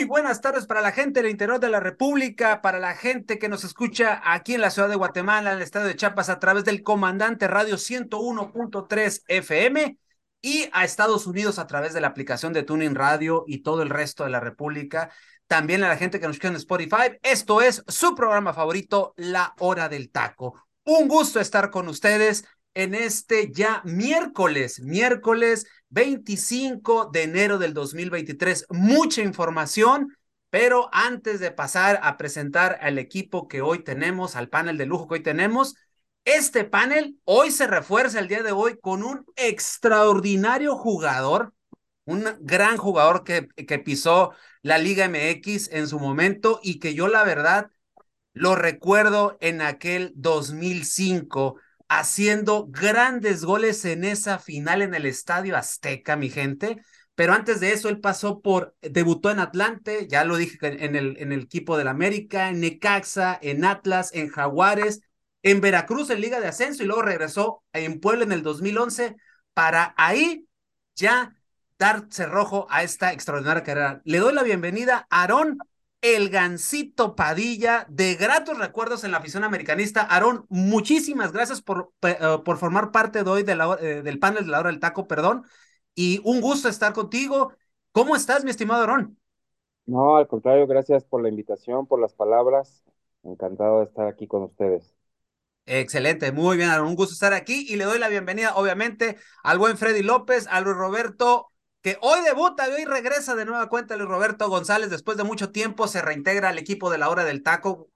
Muy buenas tardes para la gente del interior de la República, para la gente que nos escucha aquí en la ciudad de Guatemala, en el estado de Chiapas, a través del Comandante Radio 101.3 FM y a Estados Unidos a través de la aplicación de Tuning Radio y todo el resto de la República. También a la gente que nos escucha en Spotify. Esto es su programa favorito, La Hora del Taco. Un gusto estar con ustedes en este ya miércoles, miércoles 25 de enero del 2023. Mucha información, pero antes de pasar a presentar al equipo que hoy tenemos, al panel de lujo que hoy tenemos, este panel hoy se refuerza el día de hoy con un extraordinario jugador, un gran jugador que, que pisó la Liga MX en su momento y que yo la verdad lo recuerdo en aquel 2005 haciendo grandes goles en esa final en el Estadio Azteca, mi gente. Pero antes de eso, él pasó por, debutó en Atlante, ya lo dije en el, en el equipo del América, en Necaxa, en Atlas, en Jaguares, en Veracruz en Liga de Ascenso y luego regresó en Puebla en el 2011 para ahí ya dar cerrojo a esta extraordinaria carrera. Le doy la bienvenida a Aarón el Gancito Padilla, de gratos recuerdos en la afición americanista. Aarón, muchísimas gracias por, eh, por formar parte de hoy de la, eh, del panel de la hora del taco, perdón. Y un gusto estar contigo. ¿Cómo estás, mi estimado Aarón? No, al contrario, gracias por la invitación, por las palabras. Encantado de estar aquí con ustedes. Excelente, muy bien, Aarón. Un gusto estar aquí y le doy la bienvenida, obviamente, al buen Freddy López, a Luis Roberto que hoy debuta y hoy regresa de nueva cuenta Luis Roberto González después de mucho tiempo, se reintegra al equipo de la hora del taco.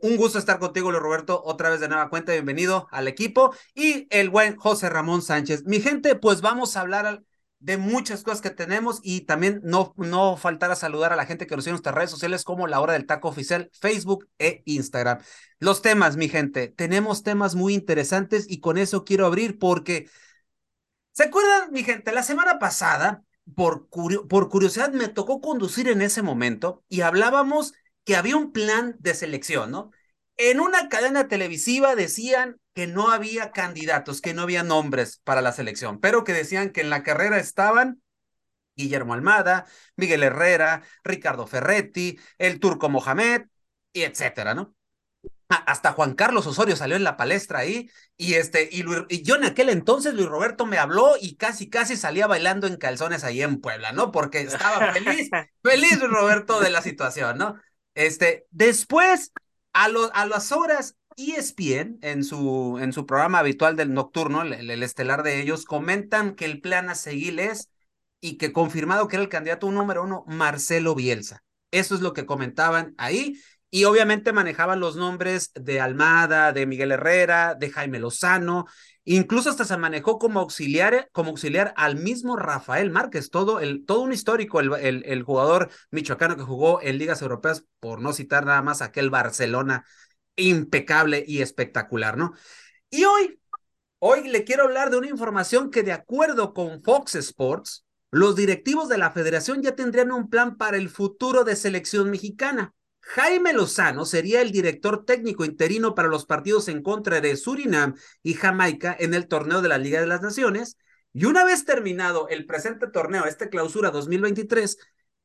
Un gusto estar contigo, Luis Roberto, otra vez de nueva cuenta, bienvenido al equipo. Y el buen José Ramón Sánchez. Mi gente, pues vamos a hablar de muchas cosas que tenemos y también no, no faltar a saludar a la gente que nos sigue en nuestras redes sociales como la hora del taco oficial, Facebook e Instagram. Los temas, mi gente, tenemos temas muy interesantes y con eso quiero abrir porque ¿Se acuerdan, mi gente? La semana pasada, por, por curiosidad, me tocó conducir en ese momento y hablábamos que había un plan de selección, ¿no? En una cadena televisiva decían que no había candidatos, que no había nombres para la selección, pero que decían que en la carrera estaban Guillermo Almada, Miguel Herrera, Ricardo Ferretti, el turco Mohamed, y etcétera, ¿no? Ah, hasta Juan Carlos Osorio salió en la palestra ahí y este y, yo en aquel entonces Luis Roberto me habló y casi casi salía bailando en calzones ahí en Puebla, ¿no? Porque estaba feliz, feliz Luis Roberto de la situación, ¿no? Este, después a, a las horas ESPN en su en su programa habitual del nocturno, el, el estelar de ellos comentan que el plan a seguir es y que confirmado que era el candidato número uno Marcelo Bielsa. Eso es lo que comentaban ahí y obviamente manejaban los nombres de Almada, de Miguel Herrera, de Jaime Lozano, incluso hasta se manejó como auxiliar, como auxiliar al mismo Rafael Márquez, todo, el, todo un histórico, el, el, el jugador michoacano que jugó en ligas europeas, por no citar nada más aquel Barcelona impecable y espectacular, ¿no? Y hoy, hoy le quiero hablar de una información que de acuerdo con Fox Sports, los directivos de la federación ya tendrían un plan para el futuro de selección mexicana. Jaime Lozano sería el director técnico interino para los partidos en contra de Surinam y Jamaica en el torneo de la Liga de las Naciones. Y una vez terminado el presente torneo, este clausura 2023,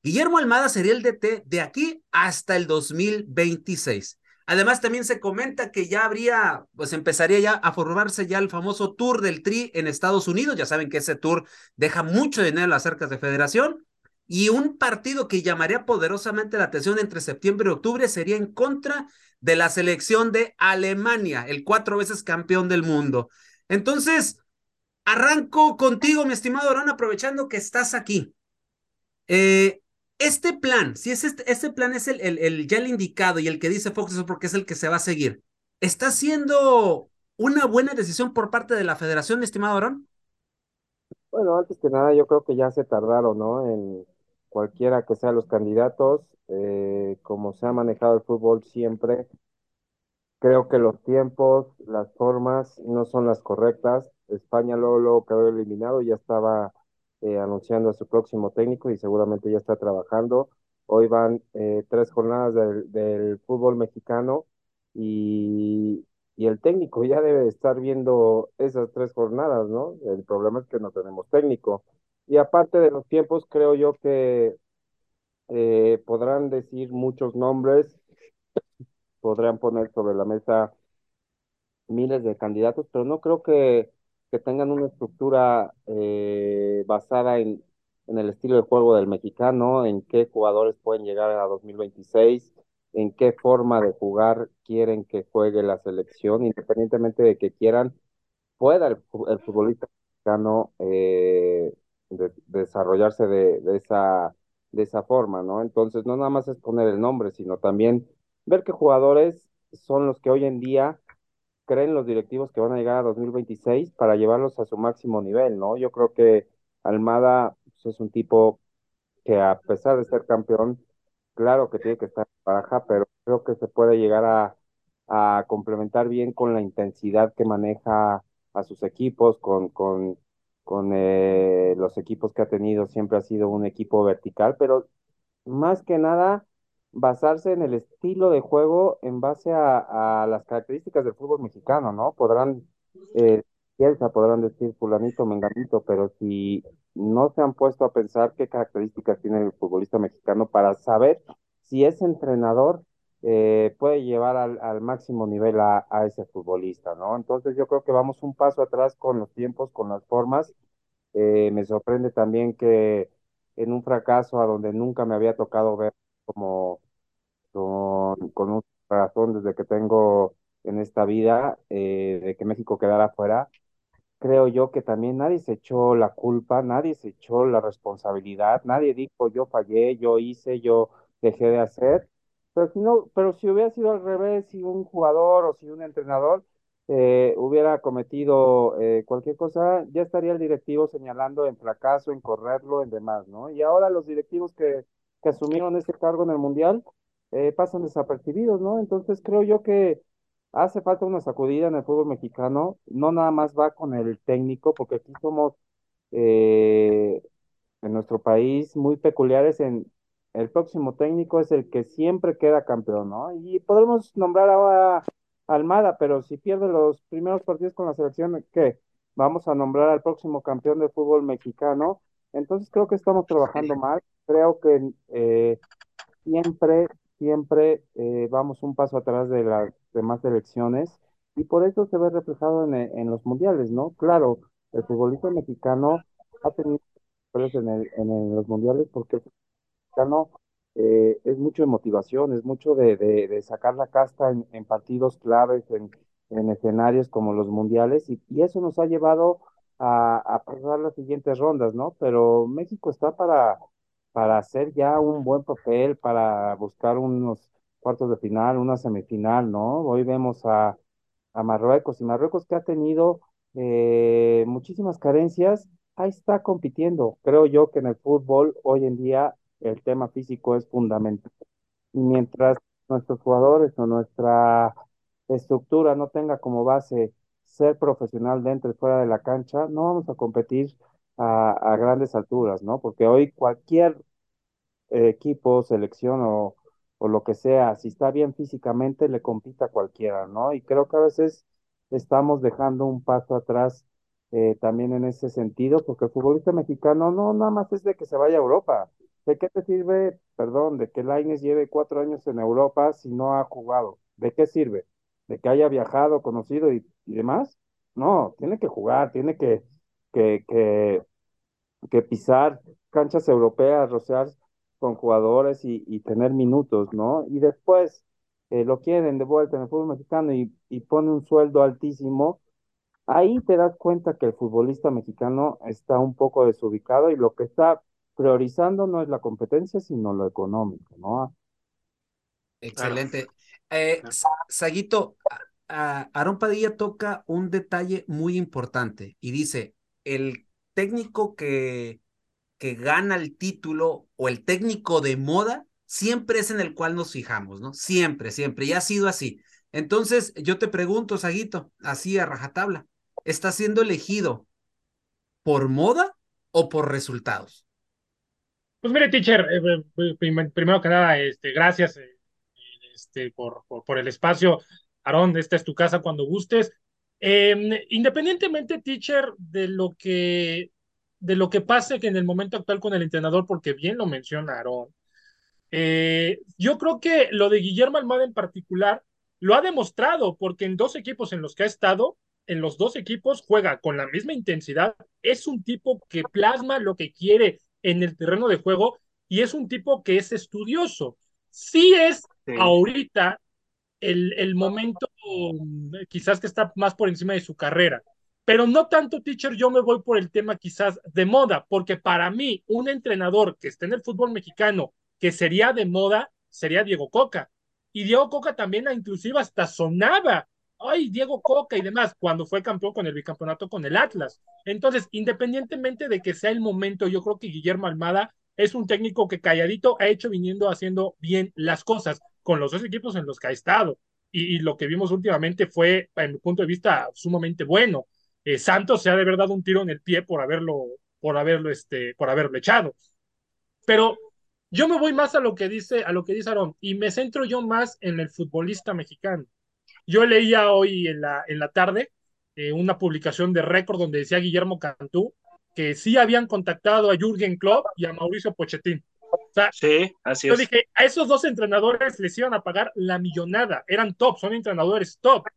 Guillermo Almada sería el DT de aquí hasta el 2026. Además, también se comenta que ya habría, pues empezaría ya a formarse ya el famoso Tour del Tri en Estados Unidos. Ya saben que ese tour deja mucho dinero en las cercas de federación. Y un partido que llamaría poderosamente la atención entre septiembre y octubre sería en contra de la selección de Alemania, el cuatro veces campeón del mundo. Entonces, arranco contigo, mi estimado Arón, aprovechando que estás aquí. Eh, este plan, si es este, este plan es el, el, ya el indicado y el que dice Fox es porque es el que se va a seguir, ¿está siendo una buena decisión por parte de la federación, mi estimado Arón? Bueno, antes que nada, yo creo que ya se tardaron, ¿no? Cualquiera que sea los candidatos, eh, como se ha manejado el fútbol siempre, creo que los tiempos, las formas no son las correctas. España luego, luego quedó eliminado, ya estaba eh, anunciando a su próximo técnico y seguramente ya está trabajando. Hoy van eh, tres jornadas del, del fútbol mexicano y, y el técnico ya debe estar viendo esas tres jornadas, ¿no? El problema es que no tenemos técnico. Y aparte de los tiempos, creo yo que eh, podrán decir muchos nombres, podrán poner sobre la mesa miles de candidatos, pero no creo que, que tengan una estructura eh, basada en, en el estilo de juego del mexicano, en qué jugadores pueden llegar a 2026, en qué forma de jugar quieren que juegue la selección, independientemente de que quieran, pueda el, el futbolista mexicano eh, de- desarrollarse de, de esa, de esa forma, ¿no? Entonces, no nada más es poner el nombre, sino también ver qué jugadores son los que hoy en día creen los directivos que van a llegar a 2026 para llevarlos a su máximo nivel, ¿no? Yo creo que Almada pues, es un tipo que a pesar de ser campeón, claro que tiene que estar en baraja, pero creo que se puede llegar a, a complementar bien con la intensidad que maneja a sus equipos, con, con, con eh, los equipos que ha tenido, siempre ha sido un equipo vertical, pero más que nada basarse en el estilo de juego en base a, las características del fútbol mexicano, ¿no? Podrán, eh, podrán decir fulanito, menganito, pero si no se han puesto a pensar qué características tiene el futbolista mexicano para saber si ese entrenador eh, puede llevar al, máximo nivel a, ese futbolista, ¿no? Entonces yo creo que vamos un paso atrás con los tiempos, con las formas. Eh, me sorprende también que en un fracaso a donde nunca me había tocado ver como con, con un corazón desde que tengo en esta vida, eh, de que México quedara fuera, creo yo que también nadie se echó la culpa, nadie se echó la responsabilidad, nadie dijo yo fallé, yo hice, yo dejé de hacer, pero si no, pero si hubiera sido al revés, si un jugador o si un entrenador eh, hubiera cometido eh, cualquier cosa, ya estaría el directivo señalando en fracaso, en correrlo, en demás, ¿no? Y ahora los directivos que, que asumieron ese cargo en el Mundial eh, pasan desapercibidos, ¿no? Entonces creo yo que Hace falta una sacudida en el fútbol mexicano, no nada más va con el técnico, porque aquí somos eh, en nuestro país muy peculiares en el próximo técnico es el que siempre queda campeón, ¿no? Y podemos nombrar ahora a Almada, pero si pierde los primeros partidos con la selección, ¿qué? Vamos a nombrar al próximo campeón del fútbol mexicano. Entonces creo que estamos trabajando mal. Creo que eh, siempre, siempre eh, vamos un paso atrás de las demás selecciones y por eso se ve reflejado en, en los mundiales, ¿no? Claro, el futbolista mexicano ha tenido en, el- en el- los mundiales porque mexicano eh, es mucho de motivación, es mucho de, de- sacar la casta en, partidos claves, en, en escenarios como los mundiales, y, eso nos ha llevado a, a pasar las siguientes rondas, ¿no? Pero México está para, para hacer ya un buen papel, para buscar unos cuartos de final, una semifinal, ¿no? Hoy vemos a, a Marruecos, y Marruecos que ha tenido eh, muchísimas carencias, ahí está compitiendo. Creo yo que en el fútbol hoy en día el tema físico es fundamental. Y mientras nuestros jugadores o nuestra estructura no tenga como base ser profesional dentro y fuera de la cancha, no vamos a competir a, grandes alturas, ¿no? Porque hoy cualquier equipo, selección o, o lo que sea, si está bien físicamente, le compita a cualquiera, ¿no? Y creo que a veces estamos dejando un paso atrás eh, también en ese sentido, porque el futbolista mexicano no nada más es de que se vaya a Europa. ¿De qué te sirve, perdón, de que Lainez lleve cuatro años en Europa si no ha jugado? ¿De qué sirve? ¿De que haya viajado, conocido y, demás? No, tiene que jugar, tiene que, que, que pisar canchas europeas, rocear con jugadores y, y tener minutos, ¿no? Y después eh, lo quieren de vuelta en el fútbol mexicano y, y pone un sueldo altísimo, ahí te das cuenta que el futbolista mexicano está un poco desubicado y lo que está priorizando no es la competencia, sino lo económico, ¿no? Excelente. Eh, Sa- Saguito, Aarón Padilla toca un detalle muy importante y dice, el técnico que, que gana el título o el técnico de moda siempre es en el cual nos fijamos, ¿no? Siempre, siempre, y ha sido así. Entonces, yo te pregunto, Saguito, así a rajatabla, ¿está siendo elegido por moda o por resultados? Pues mire, teacher, eh, eh, primero que nada, este, gracias eh, este, por, por, el espacio. Aarón, esta es tu casa cuando gustes. Em, independientemente, teacher, de lo que de lo que pase que en el momento actual con el entrenador, porque bien lo menciona Aarón, yo creo que lo de Guillermo Almada en particular lo ha demostrado, porque en dos equipos en los que ha estado, en los dos equipos juega con la misma intensidad, es un tipo que plasma lo que quiere en el terreno de juego y es un tipo que es estudioso. Sí es ahorita el, el momento mm, quizás que está más por encima de su carrera, pero no tanto, teacher, yo me voy por el tema quizás de moda, porque para mí un entrenador que esté en el fútbol mexicano que sería de moda sería Diego Coca. Y Diego Coca también inclusive hasta sonaba ay, Diego Coca y demás, cuando fue campeón con el bicampeonato con el Atlas. Entonces, independientemente de que sea el momento, yo creo que Guillermo Almada es un técnico que calladito ha hecho viniendo haciendo bien las cosas con los dos equipos en los que ha estado. Y, lo que vimos últimamente fue, en mi punto de vista, sumamente bueno. Eh, Santos se ha de verdad un tiro en el pie por haberlo, por haberlo, este, por haberlo echado. Pero yo me voy más a lo que dice, a lo que dice Aaron, y me centro yo más en el futbolista mexicano. Yo leía hoy en la, en la tarde eh, una publicación de récord donde decía Guillermo Cantú que sí habían contactado a Jürgen Klopp y a Mauricio Pochettino. sí, así yo dije, a esos dos entrenadores les iban a pagar la millonada, eran top, son entrenadores top.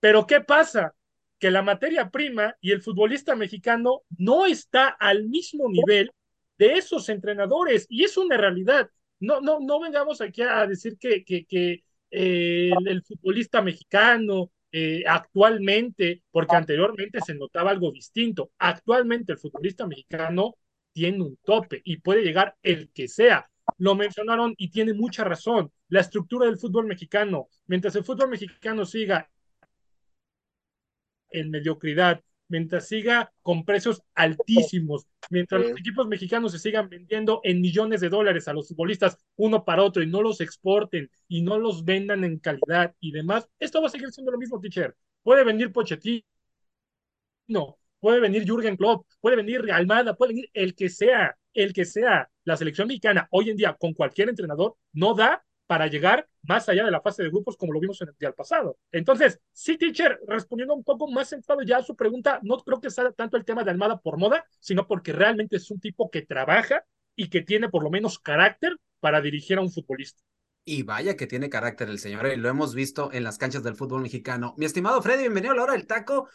Pero ¿qué pasa? Que la materia prima y el futbolista mexicano no está al mismo nivel de esos entrenadores y es una realidad. No, no, no vengamos aquí a decir que, que, que eh, el, futbolista mexicano eh, actualmente, porque anteriormente se notaba algo distinto, actualmente el futbolista mexicano tiene un tope y puede llegar el que sea. Lo mencionaron y tiene mucha razón. La estructura del fútbol mexicano, mientras el fútbol mexicano siga en mediocridad, mientras siga con precios altísimos, mientras los equipos mexicanos se sigan vendiendo en millones de dólares a los futbolistas uno para otro y no los exporten y no los vendan en calidad y demás, esto va a seguir siendo lo mismo, teacher. Puede venir Pochettino, puede venir Jürgen Klopp, puede venir Almada, puede venir el que sea, el que sea. La selección mexicana hoy en día con cualquier entrenador no da para llegar más allá de la fase de grupos como lo vimos en el día pasado. Entonces, sí, teacher, respondiendo un poco más centrado ya a su pregunta, no creo que sea tanto el tema de Almada por moda, sino porque realmente es un tipo que trabaja y que tiene por lo menos carácter para dirigir a un futbolista. Y vaya que tiene carácter el señor, y lo hemos visto en las canchas del fútbol mexicano. Mi estimado Freddy, bienvenido a la hora del taco.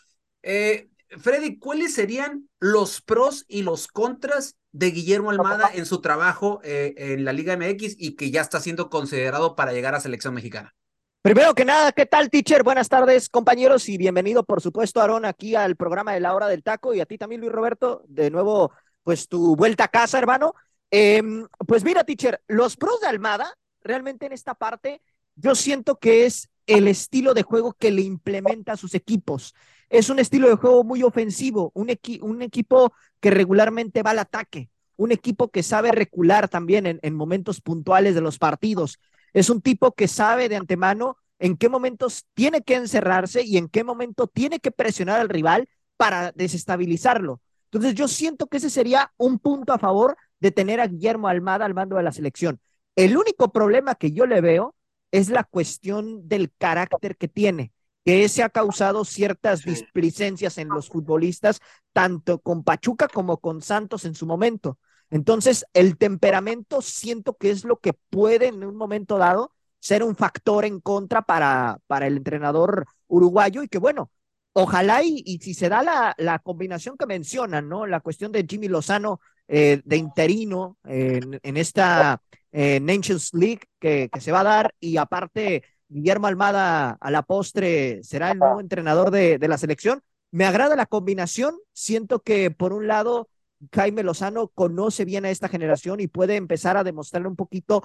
Eh, Freddy, ¿cuáles serían los pros y los contras de Guillermo Almada en su trabajo eh, en la Liga MX y que ya está siendo considerado para llegar a selección mexicana? Primero que nada, ¿qué tal, teacher? Buenas tardes, compañeros, y bienvenido, por supuesto, Aarón, aquí al programa de la hora del taco, y a ti también, Luis Roberto, de nuevo, pues tu vuelta a casa, hermano. Em, pues mira, teacher, los pros de Almada, realmente en esta parte, yo siento que es el estilo de juego que le implementa a sus equipos. Es un estilo de juego muy ofensivo, un, equipo que regularmente va al ataque, un equipo que sabe recular también en, en momentos puntuales de los partidos. Es un tipo que sabe de antemano en qué momentos tiene que encerrarse y en qué momento tiene que presionar al rival para desestabilizarlo. Entonces yo siento que ese sería un punto a favor de tener a Guillermo Almada al mando de la selección. El único problema que yo le veo es la cuestión del carácter que tiene que ese ha causado ciertas displicencias en los futbolistas, tanto con Pachuca como con Santos en su momento. Entonces, el temperamento siento que es lo que puede en un momento dado ser un factor en contra para, para el entrenador uruguayo y que bueno, ojalá y, y si se da la, la, combinación que mencionan, ¿no? La cuestión de Jimmy Lozano eh, de interino en, en esta eh, Nations League que, que se va a dar y aparte Guillermo Almada a la postre será el nuevo entrenador de, la selección. Me agrada la combinación. Siento que por un lado Jaime Lozano conoce bien a esta generación y puede empezar a demostrarle un poquito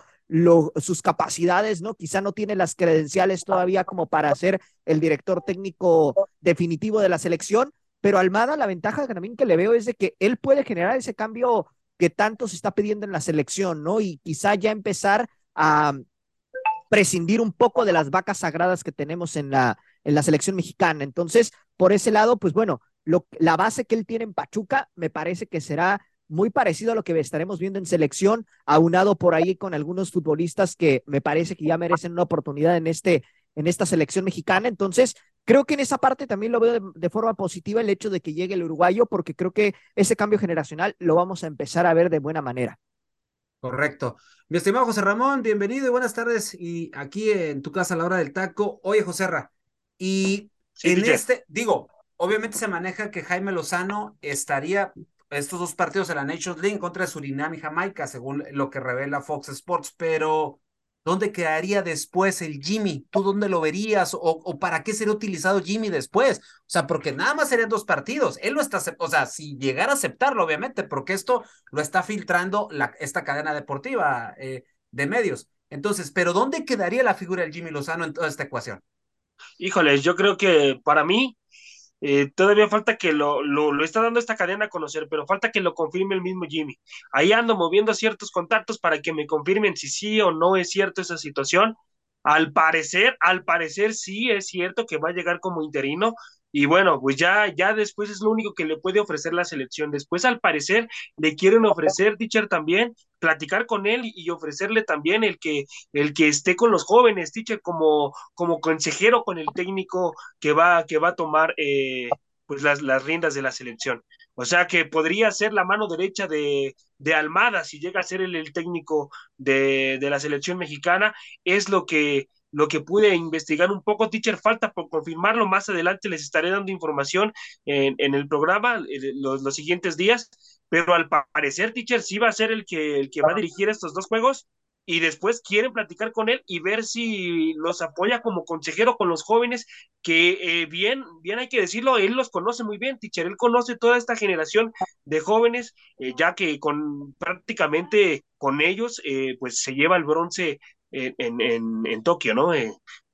sus capacidades, ¿no? Quizá no tiene las credenciales todavía como para ser el director técnico definitivo de la selección, pero Almada la ventaja también que le veo es de que él puede generar ese cambio que tanto se está pidiendo en la selección, ¿no? Y quizá ya empezar a prescindir un poco de las vacas sagradas que tenemos en la, en la selección mexicana. Entonces, por ese lado, pues bueno, la base que él tiene en Pachuca me parece que será muy parecido a lo que estaremos viendo en selección, aunado por ahí con algunos futbolistas que me parece que ya merecen una oportunidad en, este, en esta selección mexicana. Entonces, creo que en esa parte también lo veo de, de, forma positiva el hecho de que llegue el uruguayo, porque creo que ese cambio generacional lo vamos a empezar a ver de buena manera. Correcto. Mi estimado José Ramón, bienvenido y buenas tardes. Y aquí en tu casa a la hora del taco. Oye, José Ra, y sí, en este, digo, obviamente se maneja que Jaime Lozano estaría estos dos partidos en la Nations League contra Surinam y Jamaica, según lo que revela Fox Sports, pero ¿dónde quedaría después el Jimmy? ¿Tú dónde lo verías? ¿O, o para qué sería utilizado Jimmy después? O sea, porque nada más serían dos partidos. Él lo está, o sea, si llegara a aceptarlo, obviamente, porque esto lo está filtrando la, esta cadena deportiva eh, de medios. Entonces, ¿pero dónde quedaría la figura del Jimmy Lozano en toda esta ecuación? Híjoles, yo creo que para mí eh, todavía falta que lo, lo, está dando esta cadena a conocer, pero falta que lo confirme el mismo Jimmy. Ahí ando moviendo ciertos contactos para que me confirmen si sí o no es cierto esa situación. Al parecer, al parecer sí es cierto que va a llegar como interino. Y bueno, pues ya, ya después es lo único que le puede ofrecer la selección. Después, al parecer, le quieren ofrecer, teacher, también, platicar con él y ofrecerle también el que, el que esté con los jóvenes, teacher, como, como consejero con el técnico que va, que va a tomar eh, pues las, las riendas de la selección. O sea que podría ser la mano derecha de, de Almada si llega a ser el, el técnico de, de, la selección mexicana. Es lo que, lo que pude investigar un poco, teacher, falta por confirmarlo. Más adelante les estaré dando información en, en el programa los, los, siguientes días. Pero al parecer, teacher, sí va a ser el que, el que va a dirigir estos dos juegos y después quieren platicar con él y ver si los apoya como consejero con los jóvenes, que eh, bien, bien hay que decirlo, él los conoce muy bien, teacher, él conoce toda esta generación de jóvenes, eh, ya que con prácticamente con ellos, eh, pues se lleva el bronce en, en, en Tokio, ¿no?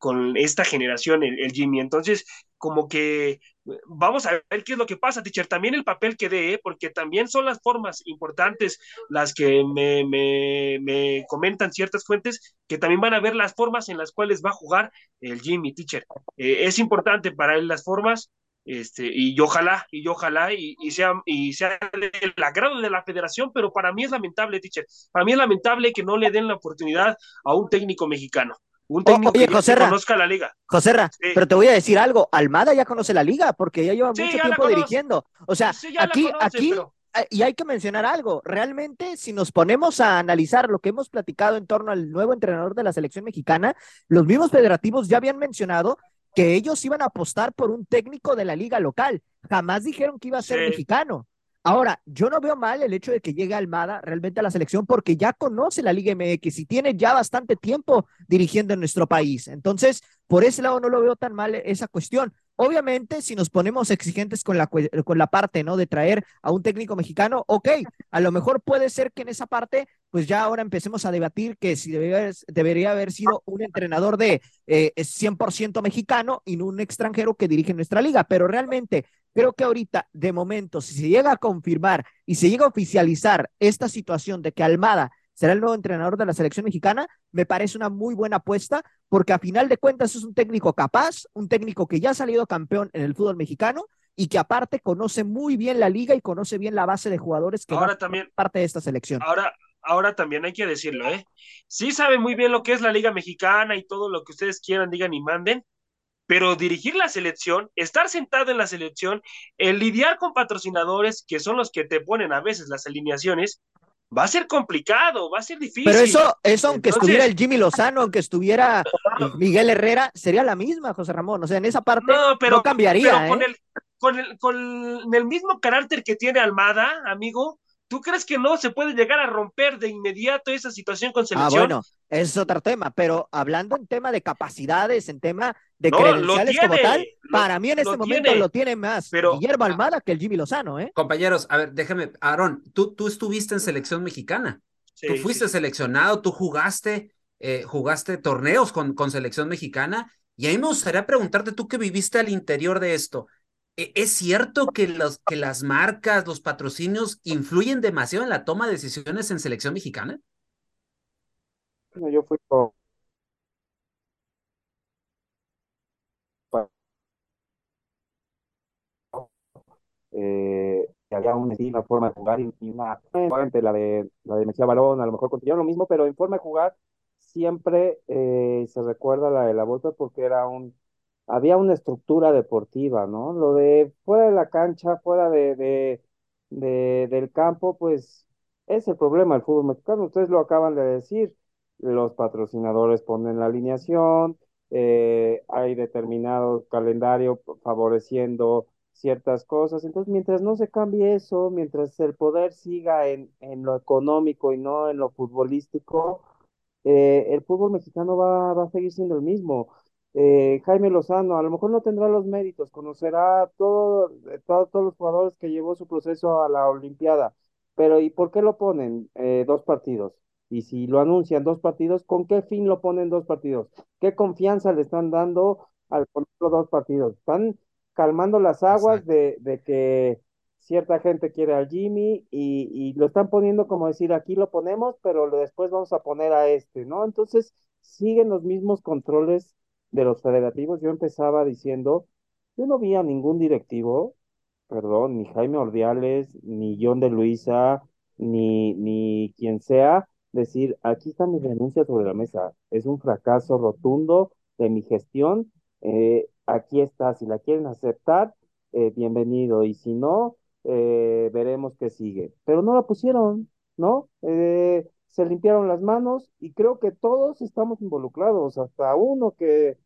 con esta generación, el, Jimmy. Entonces, como que vamos a ver qué es lo que pasa, teacher. También el papel que dé, ¿eh? porque también son las formas importantes las que me, me, me, comentan ciertas fuentes, que también van a ver las formas en las cuales va a jugar el Jimmy, teacher. Eh, es importante para él las formas, este, y ojalá, y ojalá, y, y, sea, y sea el agrado de la federación, pero para mí es lamentable, teacher. Para mí es lamentable que no le den la oportunidad a un técnico mexicano un técnico Oye, que Joserra, conozca la liga. Joserra, sí. pero te voy a decir algo, Almada ya conoce la liga porque ya lleva sí, mucho ya tiempo dirigiendo. O sea, sí, aquí, conoce, aquí, pero... y hay que mencionar algo, realmente si nos ponemos a analizar lo que hemos platicado en torno al nuevo entrenador de la selección mexicana, los mismos federativos ya habían mencionado que ellos iban a apostar por un técnico de la liga local, jamás dijeron que iba a ser mexicano. Ahora, yo no veo mal el hecho de que llegue Almada realmente a la selección porque ya conoce la Liga MX y tiene ya bastante tiempo dirigiendo en nuestro país. Entonces, por ese lado no lo veo tan mal esa cuestión. Obviamente, si nos ponemos exigentes con la, con la parte, ¿no? De traer a un técnico mexicano, ok, a lo mejor puede ser que en esa parte, pues ya ahora empecemos a debatir que si debería, debería haber sido un entrenador de eh, 100% mexicano y no un extranjero que dirige nuestra liga, pero realmente creo que ahorita, de momento, si se llega a confirmar y se llega a oficializar esta situación de que Almada será el nuevo entrenador de la selección mexicana, me parece una muy buena apuesta, porque a final de cuentas es un técnico capaz, un técnico que ya ha salido campeón en el fútbol mexicano y que aparte conoce muy bien la liga y conoce bien la base de jugadores que ahora también parte de esta selección. Ahora, ahora también hay que decirlo, ¿eh? Sí sabe muy bien lo que es la liga mexicana y todo lo que ustedes quieran, digan y manden, pero dirigir la selección, estar sentado en la selección, el lidiar con patrocinadores que son los que te ponen a veces las alineaciones, va a ser complicado, va a ser difícil. Pero eso, eso aunque Entonces... estuviera el Jimmy Lozano, aunque estuviera Miguel Herrera, sería la misma, José Ramón. O sea, en esa parte no, pero, no cambiaría. Pero con, ¿eh? el, con, el, con el mismo carácter que tiene Almada, amigo, ¿Tú crees que no se puede llegar a romper de inmediato esa situación con selección? Ah, bueno, ese es otro tema, pero hablando en tema de capacidades, en tema de no, credenciales como tal, lo, para mí en este momento tiene, lo tiene más pero, Guillermo Almada que el Jimmy Lozano, ¿eh? Compañeros, a ver, déjame, Aaron, tú, tú estuviste en selección mexicana, sí, tú fuiste sí. seleccionado, tú jugaste, eh, jugaste torneos con, con selección mexicana, y ahí me gustaría preguntarte, tú que viviste al interior de esto, ¿E-, ¿Es cierto que, las marcas, los patrocinios influyen demasiado en la toma de decisiones en selección mexicana? Bueno, yo fui con eh, había un una forma de jugar y, una la de la de Mesía Balón, a lo mejor consiguieron lo mismo, pero en forma de jugar siempre eh, se recuerda la de la Volpe porque era un había una estructura deportiva, ¿no? Lo de fuera de la cancha, fuera de, de, de del campo, pues es el problema del fútbol mexicano. Ustedes lo acaban de decir, los patrocinadores ponen la alineación, eh, hay determinado calendario favoreciendo ciertas cosas. Entonces, mientras no se cambie eso, mientras el poder siga en, en lo económico y no en lo futbolístico, eh, el fútbol mexicano va, va, a seguir siendo el mismo. Eh, Jaime Lozano a lo mejor no tendrá los méritos, conocerá todo, eh, todo, todos los jugadores que llevó su proceso a la Olimpiada, pero ¿y por qué lo ponen eh, dos partidos? Y si lo anuncian dos partidos, ¿con qué fin lo ponen dos partidos? ¿Qué confianza le están dando al ponerlo dos partidos? Están calmando las aguas de, de, que cierta gente quiere al Jimmy y, y, lo están poniendo como decir, aquí lo ponemos, pero después vamos a poner a este, ¿no? Entonces siguen los mismos controles de los federativos. Yo empezaba diciendo, yo no vi a ningún directivo, perdón, ni Jaime Ordiales, ni John de Luisa, ni, ni quien sea, decir, aquí está mi renuncia sobre la mesa, es un fracaso rotundo de mi gestión, eh, aquí está, si la quieren aceptar, eh, bienvenido, y si no, eh, veremos qué sigue. Pero no la pusieron, ¿no? Eh, se limpiaron las manos y creo que todos estamos involucrados, hasta uno que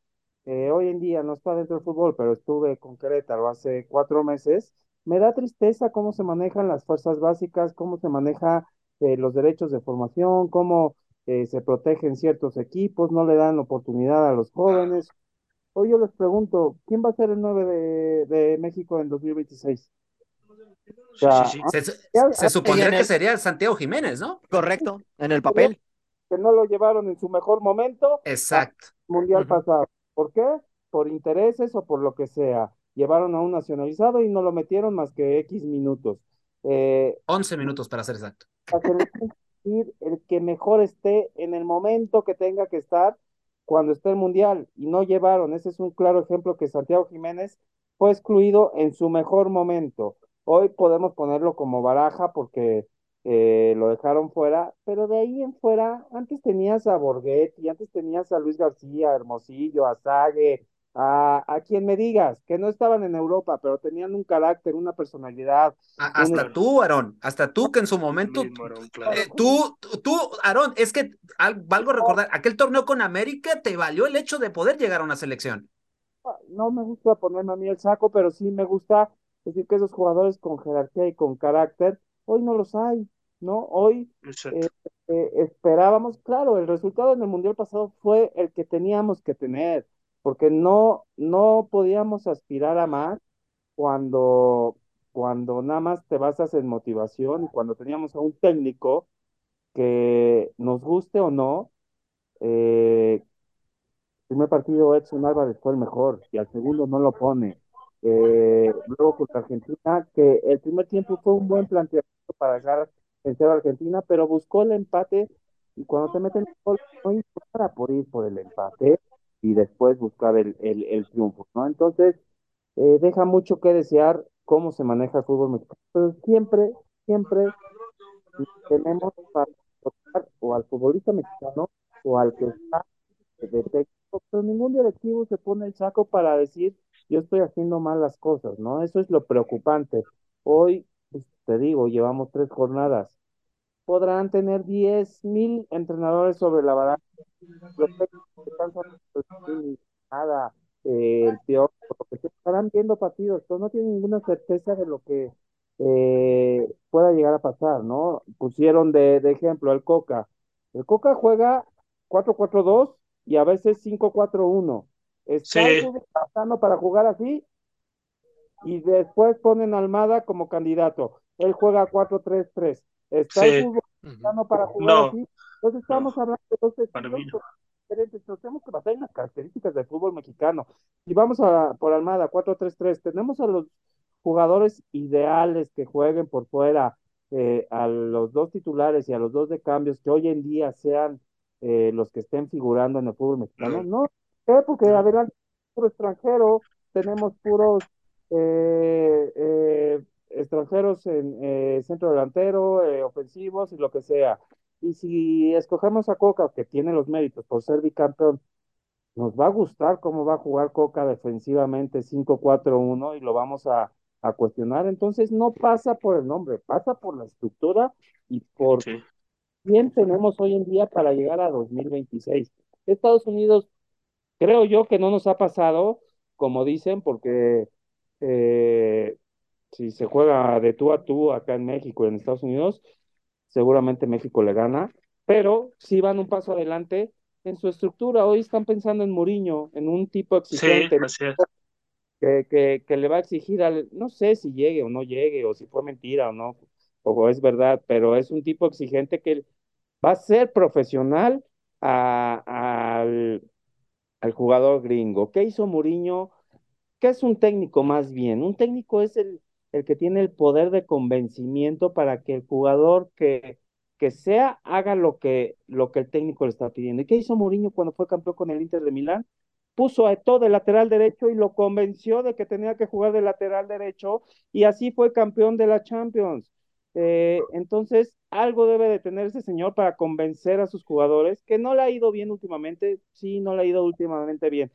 hoy en día no está dentro del fútbol, pero estuve con Querétaro hace cuatro meses, me da tristeza cómo se manejan las fuerzas básicas, cómo se maneja eh, los derechos de formación, cómo eh, se protegen ciertos equipos, no le dan oportunidad a los jóvenes. Hoy yo les pregunto, ¿quién va a ser el 9 de, de México en 2026? O sea, sí, sí, sí. Se, se supondría el... que sería Santiago Jiménez, ¿no? Correcto, en el papel. Que no lo llevaron en su mejor momento. Exacto. Mundial uh -huh. pasado. ¿Por qué? Por intereses o por lo que sea. Llevaron a un nacionalizado y no lo metieron más que X minutos. Eh, 11 minutos para ser exacto. El que mejor esté en el momento que tenga que estar cuando esté el mundial y no llevaron. Ese es un claro ejemplo que Santiago Jiménez fue excluido en su mejor momento. Hoy podemos ponerlo como baraja porque eh, lo dejaron fuera, pero de ahí en fuera, antes tenías a Borghetti, antes tenías a Luis García, a Hermosillo, a Sague, a, a, quien me digas, que no estaban en Europa, pero tenían un carácter, una personalidad. A, hasta un... tú, Aarón, hasta tú que en su momento, mismo, Aaron, claro. eh, tú, tú, Aarón, es que valgo recordar, aquel torneo con América te valió el hecho de poder llegar a una selección. No me gusta ponerme a mí el saco, pero sí me gusta decir que esos jugadores con jerarquía y con carácter, hoy no los hay, ¿no? Hoy eh, eh, esperábamos, claro, el resultado en el Mundial pasado fue el que teníamos que tener, porque no, no podíamos aspirar a más cuando, cuando nada más te basas en motivación y cuando teníamos a un técnico que nos guste o no, eh, el primer partido Edson Álvarez fue el mejor y al segundo no lo pone. Eh, luego contra Argentina, que el primer tiempo fue un buen planteamiento para dejar vencer a Argentina, pero buscó el empate y cuando te meten el gol no importa por ir por el empate y después buscar el, el, el triunfo, ¿no? Entonces, eh, deja mucho que desear cómo se maneja el fútbol mexicano, pero siempre, siempre tenemos para o al futbolista mexicano o al que está de pero ningún directivo se pone el saco para decir yo estoy haciendo mal las cosas, ¿no? Eso es lo preocupante. Hoy, pues, te digo, llevamos tres jornadas. Podrán tener diez mil entrenadores sobre la baraja. Los técnicos están nada, eh, el peor, porque estarán viendo partidos, pero no tienen ninguna certeza de lo que eh, pueda llegar a pasar, ¿no? Pusieron de, de ejemplo el Coca. El Coca juega 4-4-2 y a veces 5-4-1 Está sí. pasando para jugar así y después ponen a Almada como candidato. Él juega 4-3-3. Está sí. el fútbol para jugar no. así. Entonces estamos no. hablando de dos estilos diferentes, nos tenemos que basar en las características del fútbol mexicano. Y vamos a por Almada, 4-3-3, tenemos a los jugadores ideales que jueguen por fuera, eh, a los dos titulares y a los dos de cambios que hoy en día sean eh, los que estén figurando en el fútbol mexicano. No, porque adelante puro extranjero, tenemos puros eh, eh, extranjeros en eh, centro delantero, eh, ofensivos y lo que sea. Y si escogemos a Coca, que tiene los méritos por ser bicampeón, nos va a gustar cómo va a jugar Coca defensivamente 5-4-1 y lo vamos a, a, cuestionar. Entonces no pasa por el nombre, pasa por la estructura y por sí. quién tenemos hoy en día para llegar a 2026. Estados Unidos, creo yo que no nos ha pasado, como dicen, porque eh, si se juega de tú a tú acá en México y en Estados Unidos, seguramente México le gana, pero si van un paso adelante en su estructura. Hoy están pensando en Mourinho, en un tipo exigente sí, que, que, que, le va a exigir al, no sé si llegue o no llegue, o si fue mentira o no, o es verdad, pero es un tipo exigente que va a ser profesional a, al, al jugador gringo. ¿Qué hizo Mourinho? ¿Qué es un técnico más bien? Un técnico es el, el que tiene el poder de convencimiento para que el jugador que, que sea haga lo que, lo que el técnico le está pidiendo. ¿Y qué hizo Mourinho cuando fue campeón con el Inter de Milán? Puso a todo de lateral derecho y lo convenció de que tenía que jugar de lateral derecho y así fue campeón de la Champions. Eh, entonces, algo debe de tener ese señor para convencer a sus jugadores, que no le ha ido bien últimamente, sí, no le ha ido últimamente bien,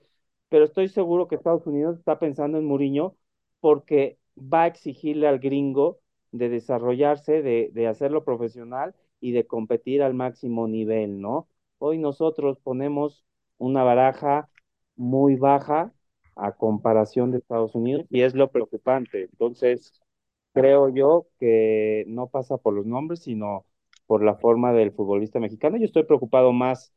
pero estoy seguro que Estados Unidos está pensando en Mourinho porque va a exigirle al gringo de desarrollarse, de, de hacerlo profesional y de competir al máximo nivel, ¿no? Hoy nosotros ponemos una baraja muy baja a comparación de Estados Unidos y es lo preocupante. Entonces, creo yo que no pasa por los nombres, sino por la forma del futbolista mexicano. Yo estoy preocupado más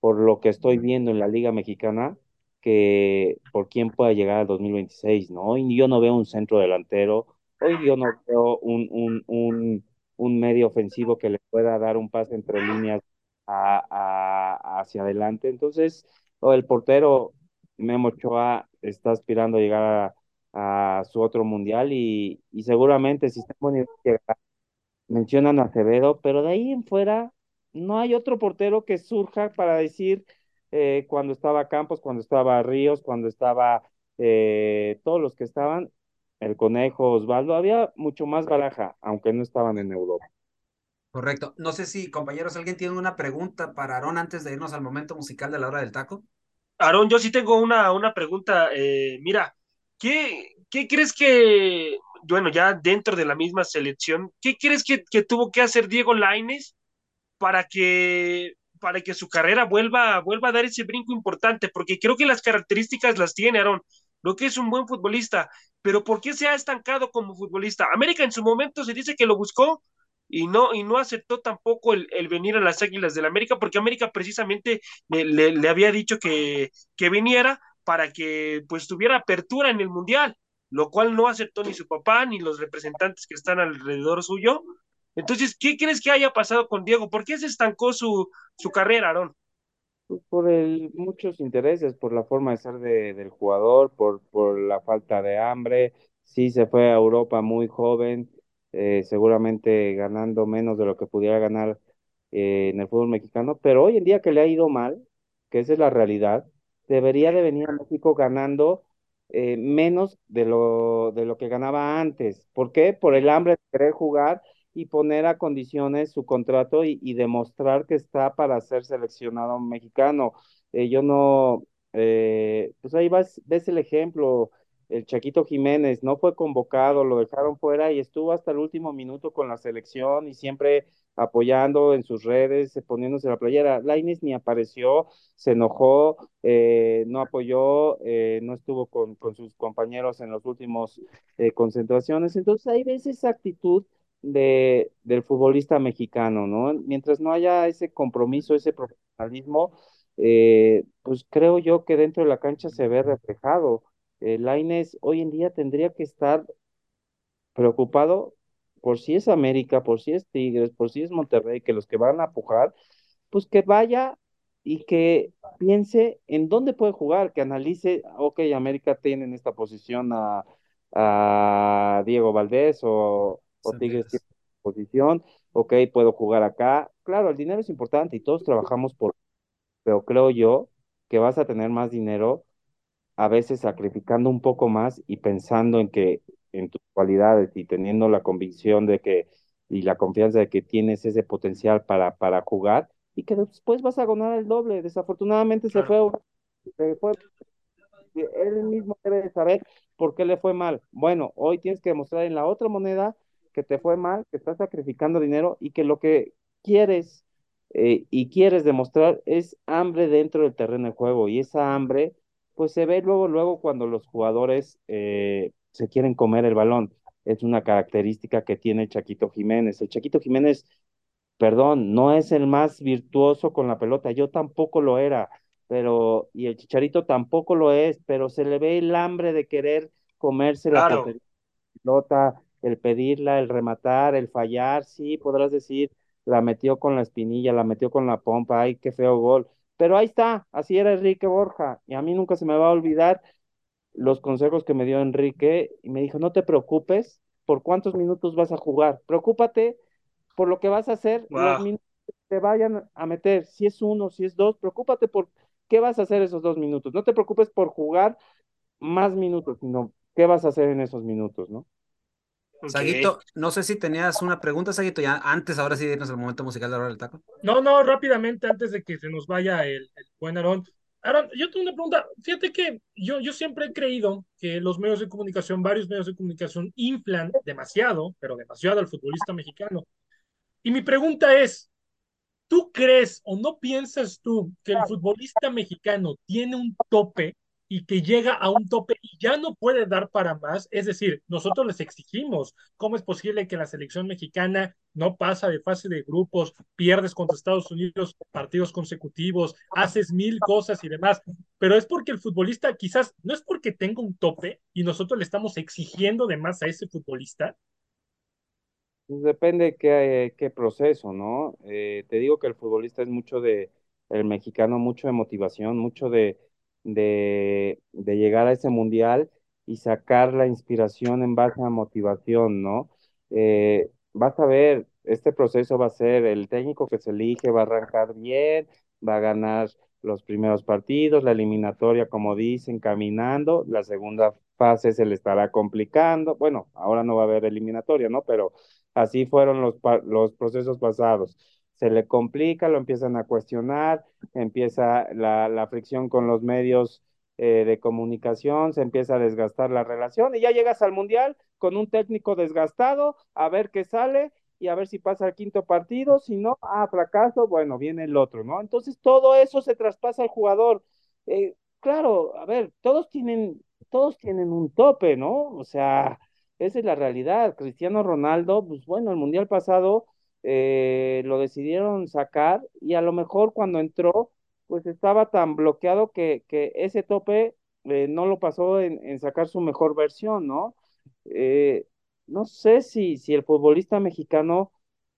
por lo que estoy viendo en la Liga Mexicana que por quién pueda llegar al 2026, ¿no? Hoy yo no veo un centro delantero, hoy yo no veo un, un, un, un medio ofensivo que le pueda dar un pase entre líneas a, a, hacia adelante. Entonces, el portero Memo Ochoa está aspirando a llegar a, a su otro mundial y, y seguramente si está en mencionan a Acevedo, pero de ahí en fuera no hay otro portero que surja para decir eh, cuando estaba Campos, cuando estaba Ríos, cuando estaba eh, todos los que estaban, el Conejo, Osvaldo, había mucho más baraja, aunque no estaban en Europa. Correcto. No sé si, compañeros, alguien tiene una pregunta para Aarón antes de irnos al momento musical de la hora del taco. Aarón, yo sí tengo una, una pregunta. Eh, mira, ¿qué, ¿qué crees que, bueno, ya dentro de la misma selección, ¿qué crees que, que tuvo que hacer Diego Laines para que para que su carrera vuelva, vuelva a dar ese brinco importante, porque creo que las características las tiene Aaron, lo que es un buen futbolista, pero ¿por qué se ha estancado como futbolista? América en su momento se dice que lo buscó y no, y no aceptó tampoco el, el venir a las Águilas del América, porque América precisamente le, le, le había dicho que, que viniera para que pues tuviera apertura en el Mundial, lo cual no aceptó ni su papá ni los representantes que están alrededor suyo, entonces, ¿qué crees que haya pasado con Diego? ¿Por qué se estancó su, su carrera, Aarón? Por muchos intereses, por la forma de ser de, del jugador, por, por la falta de hambre. Sí, se fue a Europa muy joven, eh, seguramente ganando menos de lo que pudiera ganar eh, en el fútbol mexicano, pero hoy en día que le ha ido mal, que esa es la realidad, debería de venir a México ganando eh, menos de lo, de lo que ganaba antes. ¿Por qué? Por el hambre de querer jugar y poner a condiciones su contrato y, demostrar que está para ser seleccionado mexicano. Eh, yo no, eh, pues ahí vas, ves el ejemplo, el Chaquito Jiménez no fue convocado, lo dejaron fuera y estuvo hasta el último minuto con la selección y siempre apoyando en sus redes, poniéndose la playera. Laines ni apareció, se enojó, eh, no apoyó, eh, no estuvo con, con, sus compañeros en los últimos eh, concentraciones. Entonces ahí ves esa actitud de, del futbolista mexicano, ¿no? Mientras no haya ese compromiso, ese profesionalismo, eh, pues creo yo que dentro de la cancha se ve reflejado. Eh, Laines hoy en día tendría que estar preocupado por si es América, por si es Tigres, por si es Monterrey, que los que van a pujar, pues que vaya y que piense en dónde puede jugar, que analice, ok, América tiene en esta posición a, a Diego Valdés o, o Tigres tiene posición, ok, puedo jugar acá. Claro, el dinero es importante y todos trabajamos por, pero creo yo que vas a tener más dinero a veces sacrificando un poco más y pensando en que en tus cualidades y teniendo la convicción de que y la confianza de que tienes ese potencial para, para jugar y que después vas a ganar el doble. Desafortunadamente se fue, se fue, él mismo debe saber por qué le fue mal. Bueno, hoy tienes que demostrar en la otra moneda que te fue mal, que estás sacrificando dinero y que lo que quieres eh, y quieres demostrar es hambre dentro del terreno de juego y esa hambre pues se ve luego, luego cuando los jugadores eh, se quieren comer el balón. Es una característica que tiene Chaquito Jiménez. El Chaquito Jiménez, perdón, no es el más virtuoso con la pelota. Yo tampoco lo era, pero, y el Chicharito tampoco lo es, pero se le ve el hambre de querer comerse la pelota, el pedirla, el rematar, el fallar, sí, podrás decir, la metió con la espinilla, la metió con la pompa, ay, qué feo gol. Pero ahí está, así era Enrique Borja, y a mí nunca se me va a olvidar los consejos que me dio Enrique, y me dijo, no te preocupes por cuántos minutos vas a jugar, preocúpate por lo que vas a hacer, los minutos que te vayan a meter, si es uno, si es dos, preocúpate por qué vas a hacer esos dos minutos, no te preocupes por jugar más minutos, sino qué vas a hacer en esos minutos, ¿no? Saguito, no sé si tenías una pregunta, Saguito, ya antes, ahora sí, irnos al momento musical de la hora del taco. No, no, rápidamente, antes de que se nos vaya el, el buen Aarón. Aaron, yo tengo una pregunta. Fíjate que yo, yo siempre he creído que los medios de comunicación, varios medios de comunicación, inflan demasiado, pero demasiado al futbolista mexicano. Y mi pregunta es, ¿tú crees o no piensas tú que el futbolista mexicano tiene un tope y que llega a un tope y ya no puede dar para más, es decir, nosotros les exigimos cómo es posible que la selección mexicana no pasa de fase de grupos, pierdes contra Estados Unidos partidos consecutivos, haces mil cosas y demás, pero es porque el futbolista quizás no es porque tenga un tope y nosotros le estamos exigiendo de más a ese futbolista. Pues depende qué, qué proceso, ¿no? Eh, te digo que el futbolista es mucho de, el mexicano, mucho de motivación, mucho de de, de llegar a ese mundial y sacar la inspiración en base a motivación, ¿no? Eh, vas a ver, este proceso va a ser el técnico que se elige, va a arrancar bien, va a ganar los primeros partidos, la eliminatoria, como dicen, caminando, la segunda fase se le estará complicando, bueno, ahora no va a haber eliminatoria, ¿no? Pero así fueron los, los procesos pasados se le complica, lo empiezan a cuestionar, empieza la, la fricción con los medios eh, de comunicación, se empieza a desgastar la relación y ya llegas al Mundial con un técnico desgastado, a ver qué sale y a ver si pasa el quinto partido, si no, ah, fracaso, bueno, viene el otro, ¿no? Entonces todo eso se traspasa al jugador. Eh, claro, a ver, todos tienen, todos tienen un tope, ¿no? O sea, esa es la realidad. Cristiano Ronaldo, pues bueno, el Mundial pasado eh, lo decidieron sacar y a lo mejor cuando entró, pues estaba tan bloqueado que, que ese tope eh, no lo pasó en, en, sacar su mejor versión, ¿no? Eh, no sé si, si el futbolista mexicano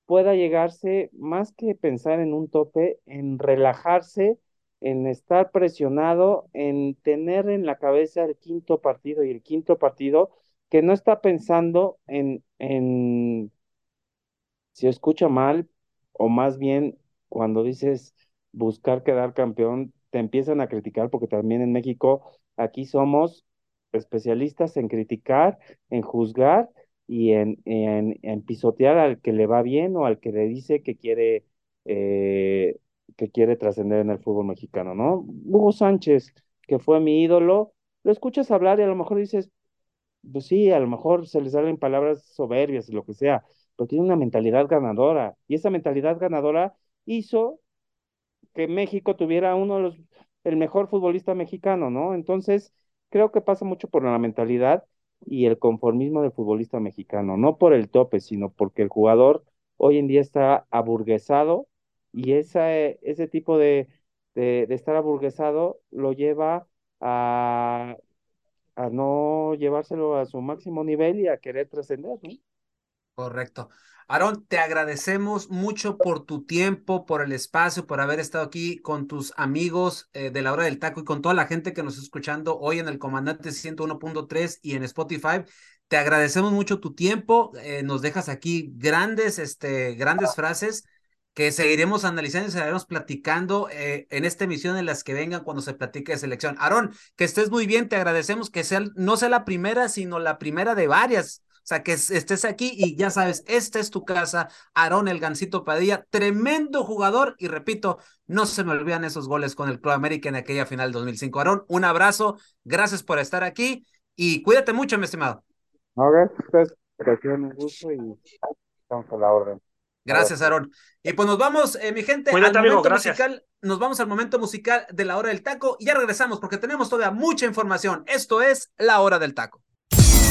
pueda llegarse, más que pensar en un tope, en relajarse, en estar presionado, en tener en la cabeza el quinto partido y el quinto partido, que no está pensando en, en si escucha mal, o más bien cuando dices buscar quedar campeón, te empiezan a criticar porque también en México aquí somos especialistas en criticar, en juzgar y en, en, pisotear al que le va bien o al que le dice que quiere eh, que quiere trascender en el fútbol mexicano, ¿no? Hugo Sánchez, que fue mi ídolo, lo escuchas hablar y a lo mejor dices, pues sí, a lo mejor se le salen palabras soberbias, lo que sea, pero tiene una mentalidad ganadora. Y esa mentalidad ganadora hizo que México tuviera uno de los, el mejor futbolista mexicano, ¿no? Entonces, creo que pasa mucho por la mentalidad y el conformismo del futbolista mexicano, no por el tope, sino porque el jugador hoy en día está aburguesado y esa, ese tipo de, de, estar aburguesado lo lleva a, a no llevárselo a su máximo nivel y a querer trascender, ¿no? Correcto. Aarón, te agradecemos mucho por tu tiempo, por el espacio, por haber estado aquí con tus amigos eh, de la hora del taco y con toda la gente que nos está escuchando hoy en el Comandante 101.3 y en Spotify. Te agradecemos mucho tu tiempo. Eh, nos dejas aquí grandes, este, grandes frases que seguiremos analizando y seguiremos platicando eh, en esta emisión en las que vengan cuando se platique de selección. Aarón, que estés muy bien, te agradecemos que sea, no sea la primera, sino la primera de varias o sea, que estés aquí y ya sabes, esta es tu casa, Aarón el Gancito Padilla, tremendo jugador y repito, no se me olvidan esos goles con el Club América en aquella final 2005. Aarón, un abrazo, gracias por estar aquí y cuídate mucho, mi estimado. No, gracias, un gusto y estamos a la orden. Gracias, Aarón. Y pues nos vamos, eh, mi gente, al momento musical. Nos vamos al momento musical de la hora del taco y ya regresamos porque tenemos todavía mucha información. Esto es la hora del taco.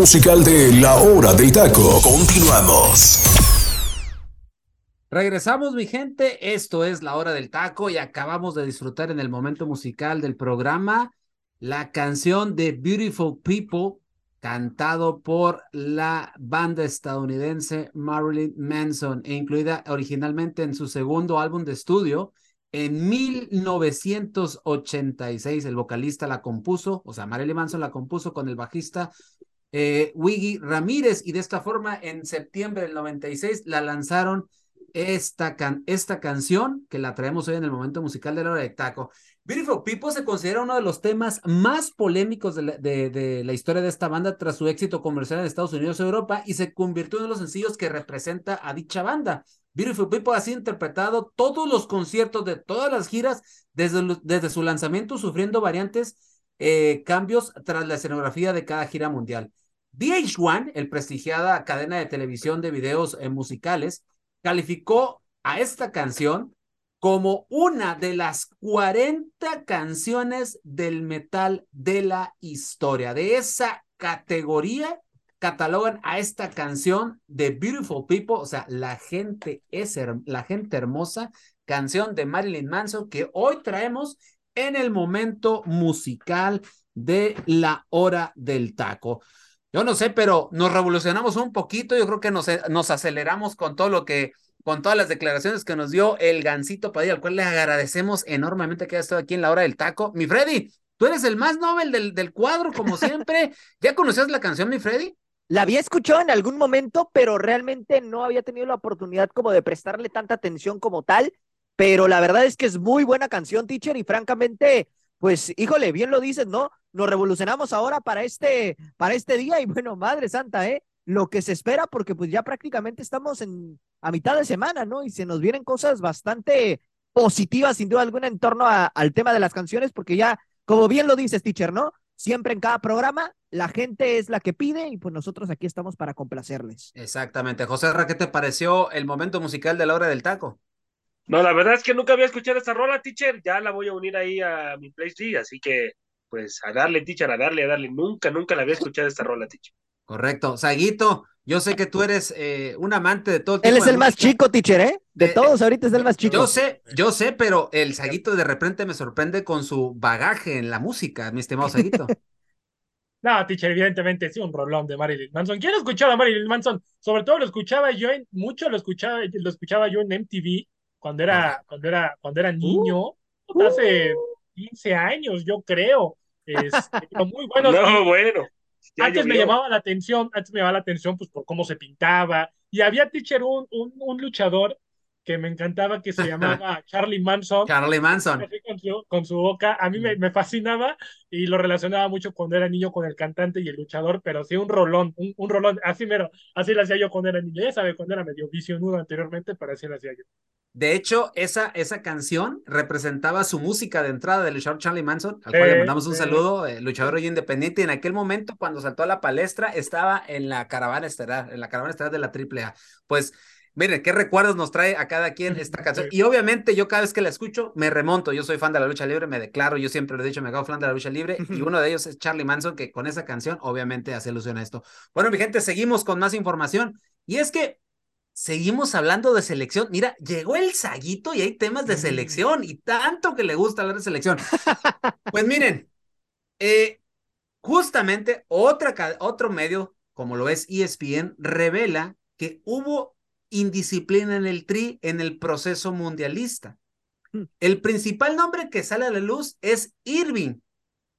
Musical de La Hora del Taco. Continuamos. Regresamos, mi gente. Esto es La Hora del Taco y acabamos de disfrutar en el momento musical del programa la canción de Beautiful People cantado por la banda estadounidense Marilyn Manson e incluida originalmente en su segundo álbum de estudio. En 1986 el vocalista la compuso, o sea, Marilyn Manson la compuso con el bajista eh, Wiggy Ramírez y de esta forma en septiembre del 96 la lanzaron esta, esta canción que la traemos hoy en el momento musical de la hora de taco. Beautiful People se considera uno de los temas más polémicos de la, de, la, historia de esta banda tras su éxito comercial en Estados Unidos y Europa y se convirtió en uno de los sencillos que representa a dicha banda. Beautiful People ha sido interpretado todos los conciertos de todas las giras desde, desde su lanzamiento, sufriendo variantes eh, cambios tras la escenografía de cada gira mundial. VH1, el prestigiada cadena de televisión de videos eh, musicales, calificó a esta canción como una de las 40 canciones del metal de la historia. De esa categoría catalogan a esta canción de Beautiful People, o sea, la gente es la gente hermosa, canción de Marilyn Manson que hoy traemos en el momento musical de la hora del taco. Yo no sé, pero nos revolucionamos un poquito, yo creo que nos, nos aceleramos con todo lo que con todas las declaraciones que nos dio el Gancito Padilla, al cual le agradecemos enormemente que haya estado aquí en la hora del taco. Mi Freddy, tú eres el más novel del, del cuadro, como siempre. ¿Ya conocías la canción, mi Freddy? La había escuchado en algún momento, pero realmente no había tenido la oportunidad como de prestarle tanta atención como tal. Pero la verdad es que es muy buena canción, teacher, y francamente, pues, híjole, bien lo dices, ¿no? Nos revolucionamos ahora para este, para este día, y bueno, madre santa, ¿eh? lo que se espera, porque pues ya prácticamente estamos en, a mitad de semana, ¿no? Y se nos vienen cosas bastante positivas, sin duda alguna, en torno al tema de las canciones, porque ya, como bien lo dices, teacher, ¿no? Siempre en cada programa, la gente es la que pide y pues nosotros aquí estamos para complacerles. Exactamente. José Ra, ¿qué te pareció el momento musical de la hora del taco? No, la verdad es que nunca había escuchado esta rola, teacher. Ya la voy a unir ahí a mi playlist, así que pues a darle, teacher, a darle, a darle. Nunca, nunca la había escuchado esta rola, teacher. Correcto. Saguito, yo sé que tú eres eh, un amante de todo Él es el más chico, teacher, ¿eh? De eh, todos ahorita es el más chico. Yo sé, yo sé, pero el Saguito de repente me sorprende con su bagaje en la música, mi estimado Saguito. no, teacher, evidentemente sí, un rolón de Marilyn Manson. ¿Quién escuchaba a Marilyn Manson? Sobre todo lo escuchaba yo en, mucho lo escuchaba, lo escuchaba yo en MTV cuando era, cuando era, cuando era niño, uh, hace 15 años, yo creo. Es, muy bueno. No, bueno antes me llamaba la atención, antes me llamaba la atención pues por cómo se pintaba. Y había, teacher, un, un, un luchador que me encantaba que se llamaba Charlie Manson. Charlie Manson. Con su, con su boca. A mí me, me, fascinaba y lo relacionaba mucho cuando era niño con el cantante y el luchador, pero sí un rolón, un, un rolón. Así mero, así lo hacía yo cuando era niño. Ya sabe, cuando era medio visionudo anteriormente, pero así lo hacía yo. De hecho, esa, esa canción representaba su música de entrada del luchador Charlie Manson, al cual le mandamos un saludo, eh, luchador hoy independiente. Y en aquel momento, cuando saltó a la palestra, estaba en la caravana estelar, en la caravana estelar de la AAA. Pues, miren, qué recuerdos nos trae a cada quien esta canción. Y obviamente, yo cada vez que la escucho, me remonto. Yo soy fan de la lucha libre, me declaro, yo siempre lo he dicho, me hago fan de la lucha libre. y uno de ellos es Charlie Manson, que con esa canción, obviamente, hace alusión a esto. Bueno, mi gente, seguimos con más información. Y es que seguimos hablando de selección. Mira, llegó el saguito y hay temas de selección y tanto que le gusta hablar de selección. Pues miren, eh, justamente otra, otro medio, como lo es ESPN, revela que hubo indisciplina en el tri en el proceso mundialista. Mm. El principal nombre que sale a la luz es Irving,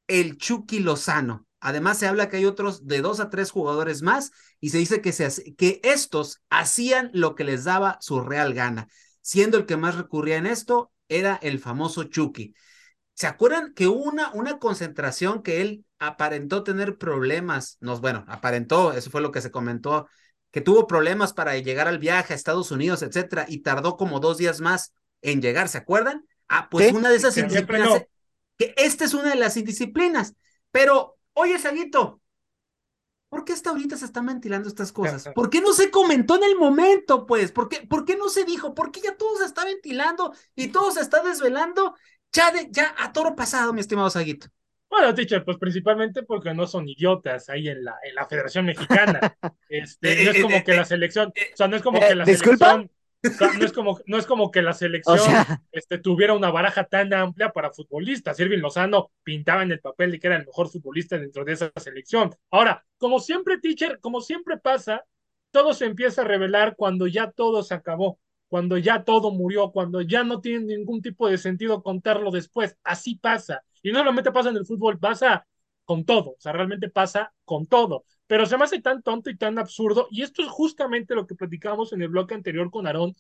el Chucky Lozano. Además, se habla que hay otros de dos a tres jugadores más y se dice que, se, que estos hacían lo que les daba su real gana, siendo el que más recurría en esto era el famoso Chucky. ¿Se acuerdan que hubo una, una concentración que él aparentó tener problemas? Nos, bueno, aparentó, eso fue lo que se comentó, que tuvo problemas para llegar al viaje a Estados Unidos, etcétera, y tardó como dos días más en llegar, ¿se acuerdan? Ah, pues una de esas indisciplinas, que esta es una de las indisciplinas, pero Oye, Saguito, ¿por qué hasta ahorita se están ventilando estas cosas? ¿Por qué no se comentó en el momento, pues? ¿Por qué, por qué no se dijo? ¿Por qué ya todo se está ventilando y todo se está desvelando? Ya, ya a toro pasado, mi estimado Saguito. Bueno, teacher, pues principalmente porque no son idiotas ahí en la, en la Federación Mexicana. Este, no es como que la selección, o sea, no es como que la selección no, es como, no es como que la selección este, tuviera una baraja tan amplia para futbolistas. Irving Lozano pintaba en el papel de que era el mejor futbolista dentro de esa selección. Ahora, como siempre, teacher, como siempre pasa, todo se empieza a revelar cuando ya todo se acabó, cuando ya todo murió, cuando ya no tiene ningún tipo de sentido contarlo después. Así pasa. Y no solamente pasa en el fútbol, pasa con todo, o sea, realmente pasa con todo. Pero se me hace tan tonto y tan absurdo, y esto es justamente lo que platicamos en el bloque anterior con Aarón,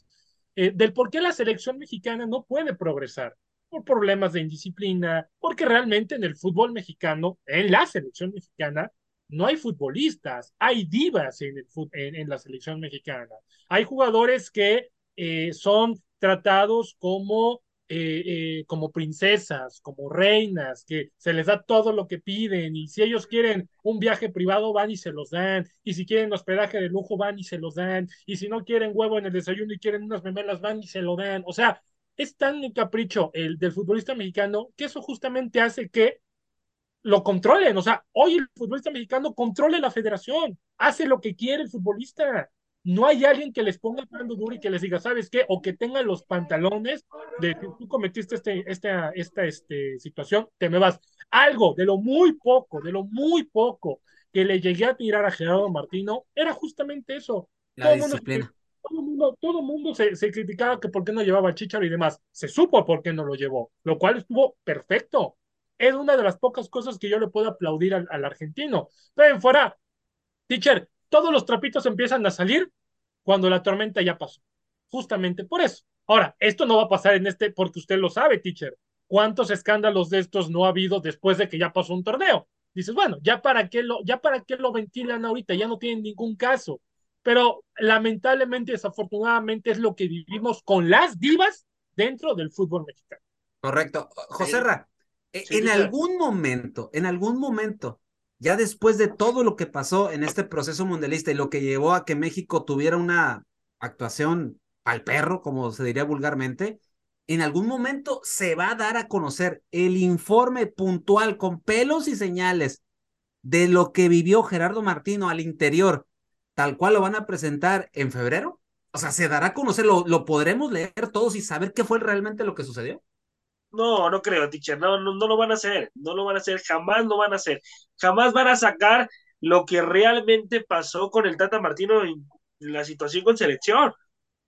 eh, del por qué la selección mexicana no puede progresar por problemas de indisciplina, porque realmente en el fútbol mexicano, en la selección mexicana, no hay futbolistas, hay divas en, el, en, la selección mexicana. Hay jugadores que eh, son tratados como, eh, eh, como princesas, como reinas, que se les da todo lo que piden y si ellos quieren un viaje privado van y se los dan, y si quieren hospedaje de lujo van y se los dan, y si no quieren huevo en el desayuno y quieren unas memelas van y se lo dan. O sea, es tan capricho el del futbolista mexicano que eso justamente hace que lo controlen. O sea, hoy el futbolista mexicano controle la federación, hace lo que quiere el futbolista. No hay alguien que les ponga mando duro y que les diga, ¿sabes qué? O que tenga los pantalones de que tú cometiste este, esta, esta este, situación, te me vas. Algo de lo muy poco, de lo muy poco que le llegué a tirar a Gerardo Martino, era justamente eso. La disciplina todo el mundo, todo mundo se, se, criticaba que por qué no llevaba Chicharo y demás. Se supo por qué no lo llevó, lo cual estuvo perfecto. Es una de las pocas cosas que yo le puedo aplaudir al, al argentino. Pero en fuera, teacher, todos los trapitos empiezan a salir cuando la tormenta ya pasó. Justamente por eso. Ahora, esto no va a pasar en este, porque usted lo sabe, teacher. ¿Cuántos escándalos de estos no ha habido después de que ya pasó un torneo? Dices, bueno, ya para qué lo, ya para qué lo ventilan ahorita, ya no tienen ningún caso pero lamentablemente, desafortunadamente, es lo que vivimos con las divas dentro del fútbol mexicano. Correcto. José Ra, e, en algún momento, en algún momento, ya después de todo lo que pasó en este proceso mundialista y lo que llevó a que México tuviera una actuación al perro, como se diría vulgarmente, en algún momento se va a dar a conocer el informe puntual con pelos y señales de lo que vivió Gerardo Martino al interior tal cual lo van a presentar en febrero? O sea, ¿se dará a conocer? ¿Lo, lo podremos leer todos y saber qué fue realmente lo que sucedió? No, no creo, teacher. No, no, no lo van a hacer. No lo van a hacer. Jamás lo van a hacer. Jamás van a sacar lo que realmente pasó con el Tata Martino en la situación con selección.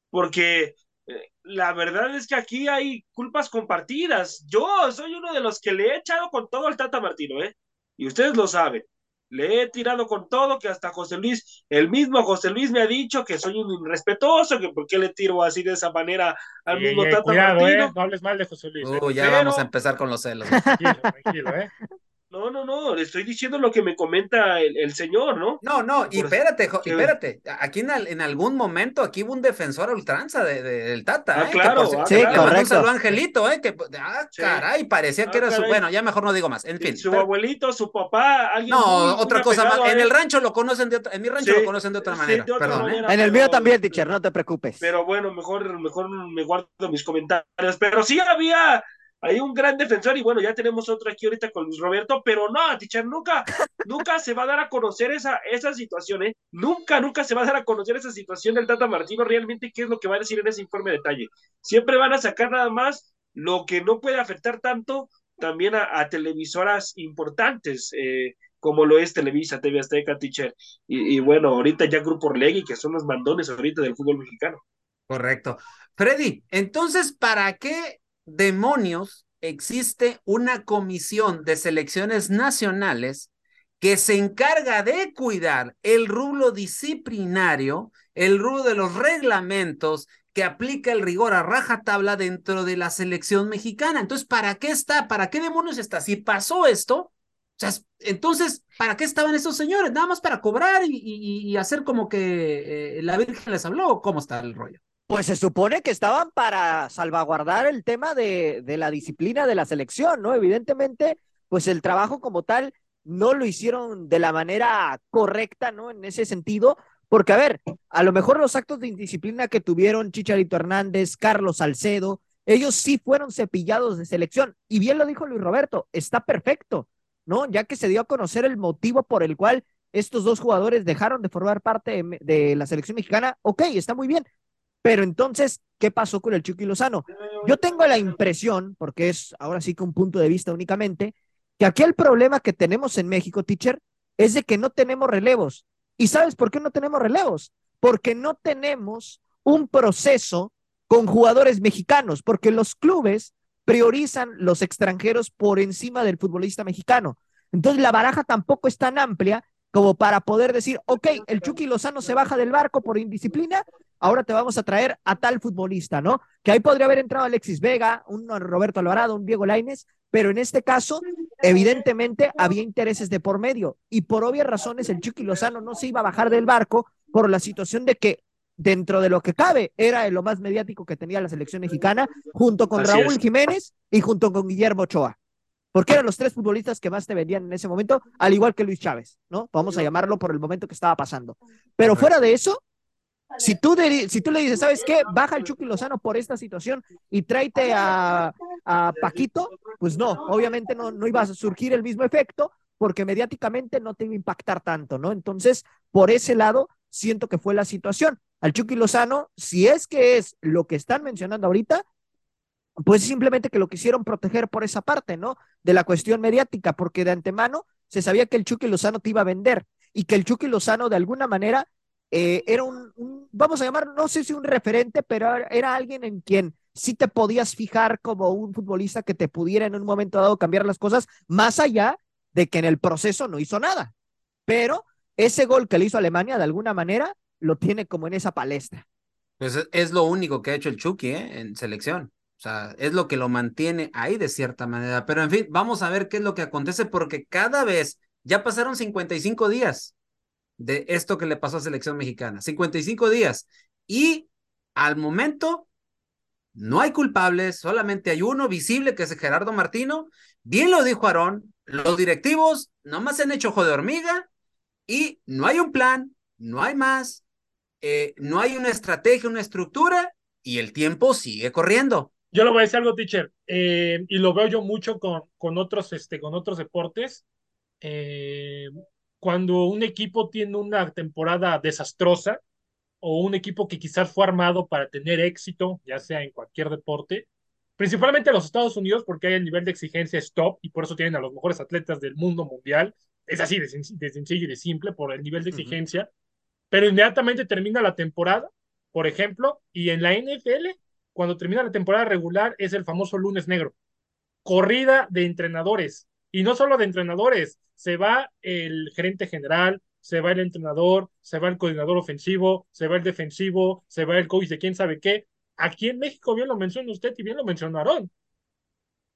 Porque eh, la verdad es que aquí hay culpas compartidas. Yo soy uno de los que le he echado con todo al Tata Martino, ¿eh? Y ustedes lo saben le he tirado con todo, que hasta José Luis, el mismo José Luis me ha dicho que soy un irrespetuoso, que por qué le tiro así de esa manera al mismo Tata cuidado, Eh, no hables mal de José Luis. Uh, ya vamos a empezar con los celos. Tranquilo, tranquilo, ¿eh? No, no, no, le estoy diciendo lo que me comenta el, el señor, ¿no? No, no, y espérate, jo, espérate, aquí en, en, algún momento aquí hubo un defensor a ultranza de, de, del Tata, ah, ¿eh? claro, que por, ah, sí, claro. correcto. Un saludo Angelito, ¿eh? Que, ah, sí. caray, parecía ah, que era caray. su, bueno, ya mejor no digo más, en fin. Su pero... abuelito, su papá, alguien No, otra cosa más, en el rancho lo conocen de otra, en mi rancho Sí, lo conocen de otra sí, manera, de otra perdón, ¿eh? En el mío también, teacher, no te preocupes. Pero bueno, mejor, mejor me guardo mis comentarios. Pero sí había hay un gran defensor y bueno, ya tenemos otro aquí ahorita con Luis Roberto, pero no, teacher, nunca, nunca se va a dar a conocer esa, esa situación, ¿eh? Nunca, nunca se va a dar a conocer esa situación del Tata Martino realmente qué es lo que va a decir en ese informe de detalle. Siempre van a sacar nada más lo que no puede afectar tanto también a, a televisoras importantes, eh, como lo es Televisa, TV Azteca, teacher. Y, y, bueno, ahorita ya Grupo Orlegui, que son los mandones ahorita del fútbol mexicano. Correcto. Freddy, entonces, ¿para qué demonios existe una comisión de selecciones nacionales que se encarga de cuidar el rublo disciplinario, el rublo de los reglamentos que aplica el rigor a rajatabla dentro de la selección mexicana. Entonces, ¿para qué está? ¿Para qué demonios está? Si pasó esto, entonces, ¿para qué estaban esos señores? Nada más para cobrar y hacer como que eh, la Virgen les habló. ¿Cómo está el rollo? Pues se supone que estaban para salvaguardar el tema de, de, la disciplina de la selección, ¿no? Evidentemente, pues el trabajo como tal no lo hicieron de la manera correcta, ¿no? En ese sentido, porque a ver, a lo mejor los actos de indisciplina que tuvieron Chicharito Hernández, Carlos Salcedo, ellos sí fueron cepillados de selección. Y bien lo dijo Luis Roberto, está perfecto, ¿no? Ya que se dio a conocer el motivo por el cual estos dos jugadores dejaron de formar parte de, de la selección mexicana, ok, está muy bien, pero entonces, ¿qué pasó con el Chucky Lozano? Yo tengo la impresión, porque es ahora sí que un punto de vista únicamente, que aquí el problema que tenemos en México, teacher, es de que no tenemos relevos. ¿Y sabes por qué no tenemos relevos? Porque no tenemos un proceso con jugadores mexicanos, porque los clubes priorizan los extranjeros por encima del futbolista mexicano. Entonces la baraja tampoco es tan amplia como para poder decir, ok, el Chucky Lozano se baja del barco por indisciplina, ahora te vamos a traer a tal futbolista, ¿no? Que ahí podría haber entrado Alexis Vega, un Roberto Alvarado, un Diego Laines, pero en este caso, evidentemente había intereses de por medio. Y por obvias razones el Chucky Lozano no se iba a bajar del barco por la situación de que dentro de lo que cabe era lo más mediático que tenía la selección mexicana, junto con Raúl Jiménez y junto con Guillermo Ochoa porque eran los tres futbolistas que más te vendían en ese momento, al igual que Luis Chávez, ¿no? Vamos a llamarlo por el momento que estaba pasando. Pero fuera de eso, si tú, si tú le dices, ¿sabes qué? Baja el Chucky Lozano por esta situación y tráete a, a Paquito, pues no, obviamente no, no iba a surgir el mismo efecto porque mediáticamente no te iba a impactar tanto, ¿no? Entonces, por ese lado, siento que fue la situación. Al Chucky Lozano, si es que es lo que están mencionando ahorita, pues simplemente que lo quisieron proteger por esa parte, ¿no? De la cuestión mediática, porque de antemano se sabía que el Chucky Lozano te iba a vender y que el Chucky Lozano de alguna manera eh, era un, vamos a llamar, no sé si un referente, pero era alguien en quien sí te podías fijar como un futbolista que te pudiera en un momento dado cambiar las cosas, más allá de que en el proceso no hizo nada. Pero ese gol que le hizo Alemania, de alguna manera, lo tiene como en esa palestra. Pues es lo único que ha hecho el Chucky ¿eh? en selección. O sea, es lo que lo mantiene ahí de cierta manera. Pero en fin, vamos a ver qué es lo que acontece porque cada vez, ya pasaron 55 días de esto que le pasó a selección mexicana. 55 días. Y al momento no hay culpables, solamente hay uno visible que es Gerardo Martino. Bien lo dijo Aarón, los directivos nomás se han hecho ojo de hormiga y no hay un plan, no hay más, eh, no hay una estrategia, una estructura y el tiempo sigue corriendo. Yo le voy a decir algo, teacher, eh, y lo veo yo mucho con, con, otros, este, con otros deportes. Eh, cuando un equipo tiene una temporada desastrosa o un equipo que quizás fue armado para tener éxito, ya sea en cualquier deporte, principalmente en los Estados Unidos, porque hay el nivel de exigencia stop y por eso tienen a los mejores atletas del mundo mundial. Es así de, sencillo y de simple por el nivel de exigencia, pero inmediatamente termina la temporada, por ejemplo, y en la NFL cuando termina la temporada regular es el famoso lunes negro. Corrida de entrenadores. Y no solo de entrenadores, se va el gerente general, se va el entrenador, se va el coordinador ofensivo, se va el defensivo, se va el coach de quién sabe qué. Aquí en México, bien lo menciona usted y bien lo mencionaron.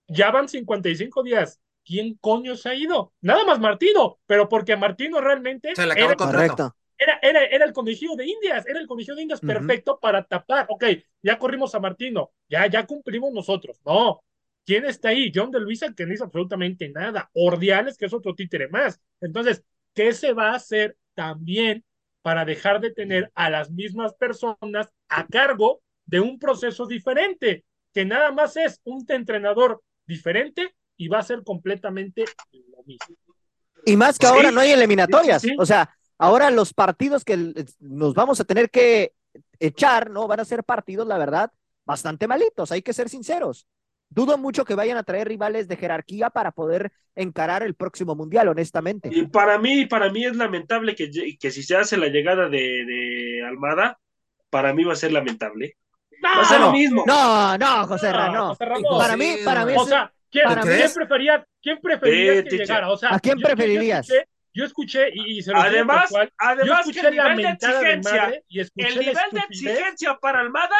Ya van 55 días. ¿Quién coño se ha ido? Nada más Martino, pero porque Martino realmente. Se le acabó el contrato era, era, era el conejillo de Indias, era el conejillo de Indias perfecto para tapar. Ok, ya corrimos a Martino, ya, ya cumplimos nosotros. No, ¿quién está ahí? John de Luisa, que no hizo absolutamente nada. Ordiales, que es otro títere más. Entonces, ¿qué se va a hacer también para dejar de tener a las mismas personas a cargo de un proceso diferente? Que nada más es un entrenador diferente y va a ser completamente lo mismo. Y más que ahora no hay eliminatorias. O sea, Ahora los partidos que nos vamos a tener que echar, ¿no? Van a ser partidos, la verdad, bastante malitos, hay que ser sinceros. Dudo mucho que vayan a traer rivales de jerarquía para poder encarar el próximo mundial, honestamente. Y para mí, para mí es lamentable que, que si se hace la llegada de, Almada, para mí va a ser lamentable. No, va a ser lo mismo. No, no, José no. para mí, para mí. O sea, ¿quién, prefería, quién prefería que llegara? O sea, ¿A quién preferirías? yo escuché y, se lo además, además que el nivel de exigencia, el nivel de exigencia para Almada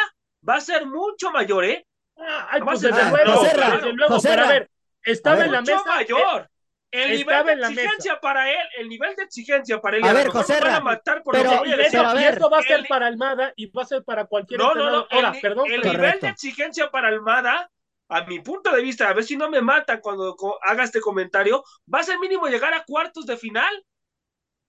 va a ser mucho mayor, ¿eh? Ah, ay, pues desde luego, desde luego, pero a ver, estaba en la mesa. mayor. El nivel de exigencia para él, el nivel de exigencia para él. A ver, José van a matar por pero, y esto va a ser para Almada y va a ser para cualquier No, no, no. Ahora, el, perdón, el nivel de exigencia para Almada a mi punto de vista, a ver si no me matan cuando haga este comentario, va a ser mínimo llegar a cuartos de final.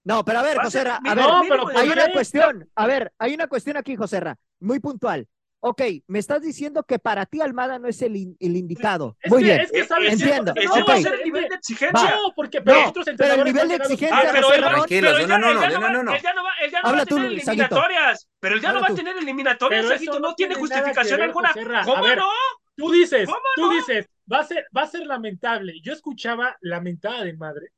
No, pero a ver, José a ver, hay una cuestión, a ver, hay una cuestión aquí, José muy puntual. Ok, me estás diciendo que para ti Almada no es el, el indicado. Muy bien, es que sabes, entiendo. Ese va a ser el nivel de exigencia. No, porque pero, no, pero el nivel de exigencia. Ah, pero él, tranquilo, no, no, no, no, no, Él ya no va, él ya no va a tener eliminatorias. Pero él ya no va a tener eliminatorias, Saguito, no tiene justificación alguna. ¿Cómo no? Tú dices, tú dices, va a ser, va a ser lamentable. Yo escuchaba lamentada de madre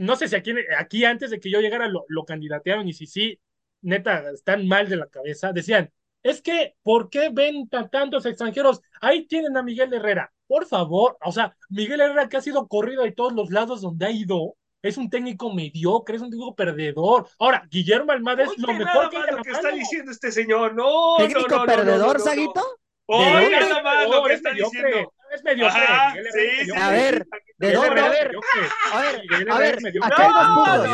no sé si aquí, aquí antes de que yo llegara lo, lo candidatearon y si sí, neta, están mal de la cabeza, decían, es que, ¿por qué ven tantos extranjeros? Ahí tienen a Miguel Herrera. Por favor, o sea, Miguel Herrera que ha sido corrido de todos los lados donde ha ido, es un técnico mediocre, es un técnico perdedor. Ahora, Guillermo Almada es lo mejor que, lo que está diciendo este señor. No, ¿Técnico no, no, perdedor, no, Saguito? Nada más lo que está diciendo. Es mediocre. Ajá, Miguel sí, Herrera es sí, A ver, ¿de dónde? A ver, a ver, a ver, es mediocre. acá hay dos No, puntos.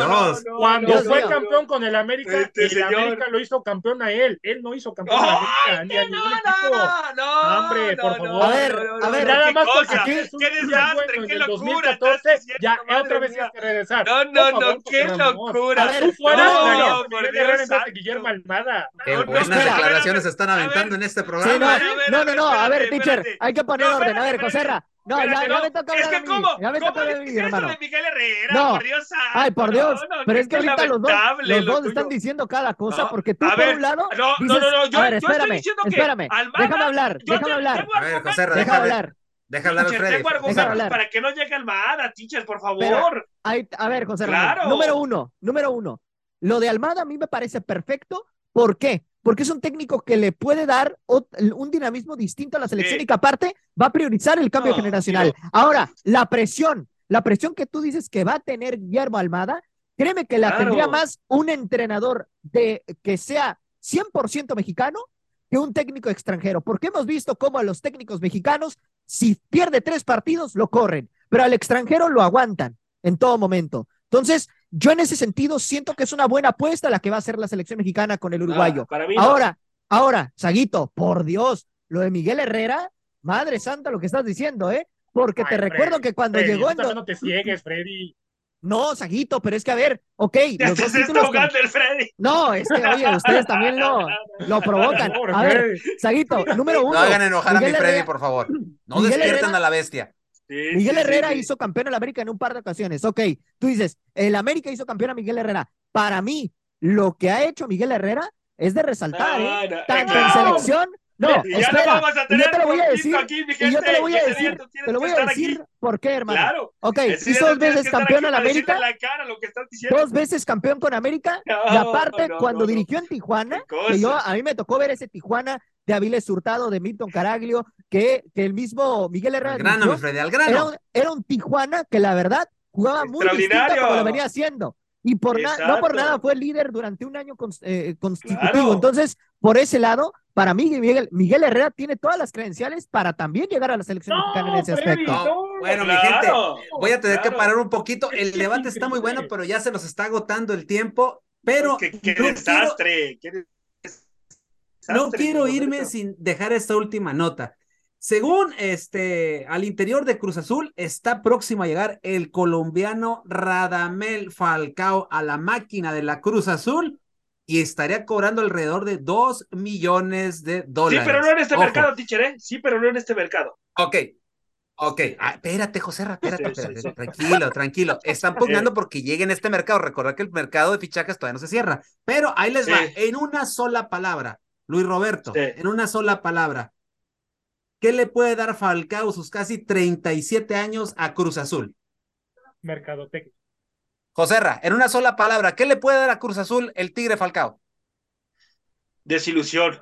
Dios. Cuando Dios fue mío. campeón con el América, Este el señor. América lo hizo campeón a él. Él no hizo campeón a la ¡Ay, América ni a que no, ningún no, equipo. no, no, Hombre, por no, favor. no, A ver, no, no, a ver, no, Nada qué más porque cosa, tienes un qué desastre, bueno en qué el locura 2014, estás diciendo, ya madre otra vez mía. tienes que regresar. No, Por no, favor, no, qué locura. A ver, Tú fueras no, traerías a por Miguel Dios Herrera en vez de santo. Guillermo Almada. Qué No, no, buenas espera. declaraciones A ver, están a ver. aventando en este Sí, programa. no, A ver, a ver, no, no, no, a ver, espérate, teacher, espérate. hay que poner No, orden. A ver, espérate. Joserra, no, ya, Espérate, ya no. me toca Es hablar que a mí, cómo, ya me ¿cómo toca hablar a hermano. de Miguel Herrera? No. Por Dios santo. Ay, por Dios, No, no, pero es que ahorita los dos, los lo dos tuyo. están diciendo cada cosa, No, porque tú a por ver, un lado no, no, dices, no, no, yo- a ver, yo estoy espérame, que espérame, Almada- déjame hablar, yo déjame te- hablar, A ver. Joserra, déjame deja ver. hablar. Deja hablar a Teacher, tengo Déjame argumentos hablar. para que no llegue Almada, teacher, por favor. A ver, José Claro. número uno, número uno. Lo de Almada a mí me parece perfecto. ¿Por qué? Porque es un técnico que le puede dar un dinamismo distinto a la selección Sí. y que aparte va a priorizar el cambio No, generacional. Ahora, la presión, la presión que tú dices que va a tener Guillermo Almada, créeme que la Claro. tendría más un entrenador de que sea 100% mexicano que un técnico extranjero, porque hemos visto cómo a los técnicos mexicanos, si pierde tres partidos, lo corren, pero al extranjero lo aguantan en todo momento. Entonces, yo en ese sentido siento que es una buena apuesta la que va a hacer la selección mexicana con el uruguayo. Ah, para mí no. Ahora, ahora, Saguito, por Dios, lo de Miguel Herrera, madre santa lo que estás diciendo, ¿eh? Porque te recuerdo que cuando Freddy, llegó en... no te ciegues, Freddy. No, Saguito, pero es que a ver, ok, Ya los te dos está títulos... con- ahogando el Freddy. No, es que, oye, ustedes también lo, lo provocan. A ver. Saguito, número uno. No hagan enojar a mi Freddy, Herrera- por favor. No Miguel despierten Herrera- a la bestia. Sí, Miguel sí, Herrera sí, hizo campeón la América en un par de ocasiones. Ok, tú dices, el América hizo campeón a Miguel Herrera. Para mí, lo que ha hecho Miguel Herrera es de resaltar, ¿eh? Ah, no, Tanto claro. en selección. No, espera, no vamos a y tener yo te lo voy a decir. aquí, Y yo te lo voy a decir. Te lo voy a decir aquí. por qué, hermano. Claro. Ok, hizo dos veces campeón decirte América, la cara lo que dos veces campeón con América, y aparte, cuando dirigió en Tijuana, que yo, a mí me tocó ver ese Tijuana de Aviles Hurtado, de Milton Caraglio, que, que el mismo Miguel Herrera Al grano, dirigió. mi Freddy, al era grano. un, era un Tijuana que la verdad jugaba muy distinto como lo venía haciendo. Y por no por nada fue líder durante un año cons- eh, constitutivo. Claro. Entonces, por ese lado, para mí, Miguel, Miguel Herrera tiene todas las credenciales para también llegar a la selección mexicana en ese Freddy, aspecto. No, bueno, mi gente, Voy a tener que parar un poquito. El debate es está muy bueno, pero ya se nos está agotando el tiempo. Pero Qué, qué no quiero, desastre. No quiero irme sin dejar esta última nota. Según este, al interior de Cruz Azul, está próximo a llegar el colombiano Radamel Falcao a la máquina de la Cruz Azul y estaría cobrando alrededor de 2 millones de Sí, dólares. pero no en este Ojo. mercado, teacher, ¿eh? Sí, pero no en este mercado. Ok, ok. Ah, espérate, José, espérate, Sí, sí, espérate. sí. Tranquilo, tranquilo. Están pugnando porque llegue en este mercado. Recordad que el mercado de fichajes todavía no se cierra. Pero ahí les va, Sí. en una sola palabra, Luis Roberto, Sí. en una sola palabra. ¿Qué le puede dar Falcao sus casi 37 años a Cruz Azul? Mercadotecnia. Joserra, en una sola palabra, ¿qué le puede dar a Cruz Azul el Tigre Falcao? Desilusión.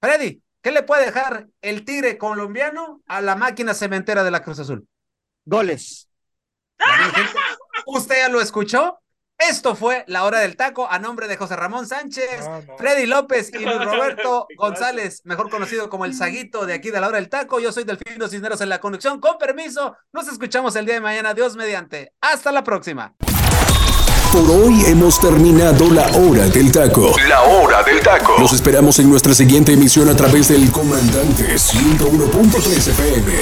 Freddy, ¿qué le puede dejar el Tigre colombiano a la máquina cementera de la Cruz Azul? Goles. Usted ya lo escuchó. Esto fue La Hora del Taco a nombre de José Ramón Sánchez, No, no. Freddy López y Luis Roberto. González, mejor conocido como el Saguito de aquí de La Hora del Taco. Yo soy Delfino Cisneros en la conducción. Con permiso, nos escuchamos el día de mañana. Dios mediante. Hasta la próxima. Por hoy hemos terminado la hora del taco. La hora del taco. Los esperamos en nuestra siguiente emisión a través del Comandante 101.3 FM.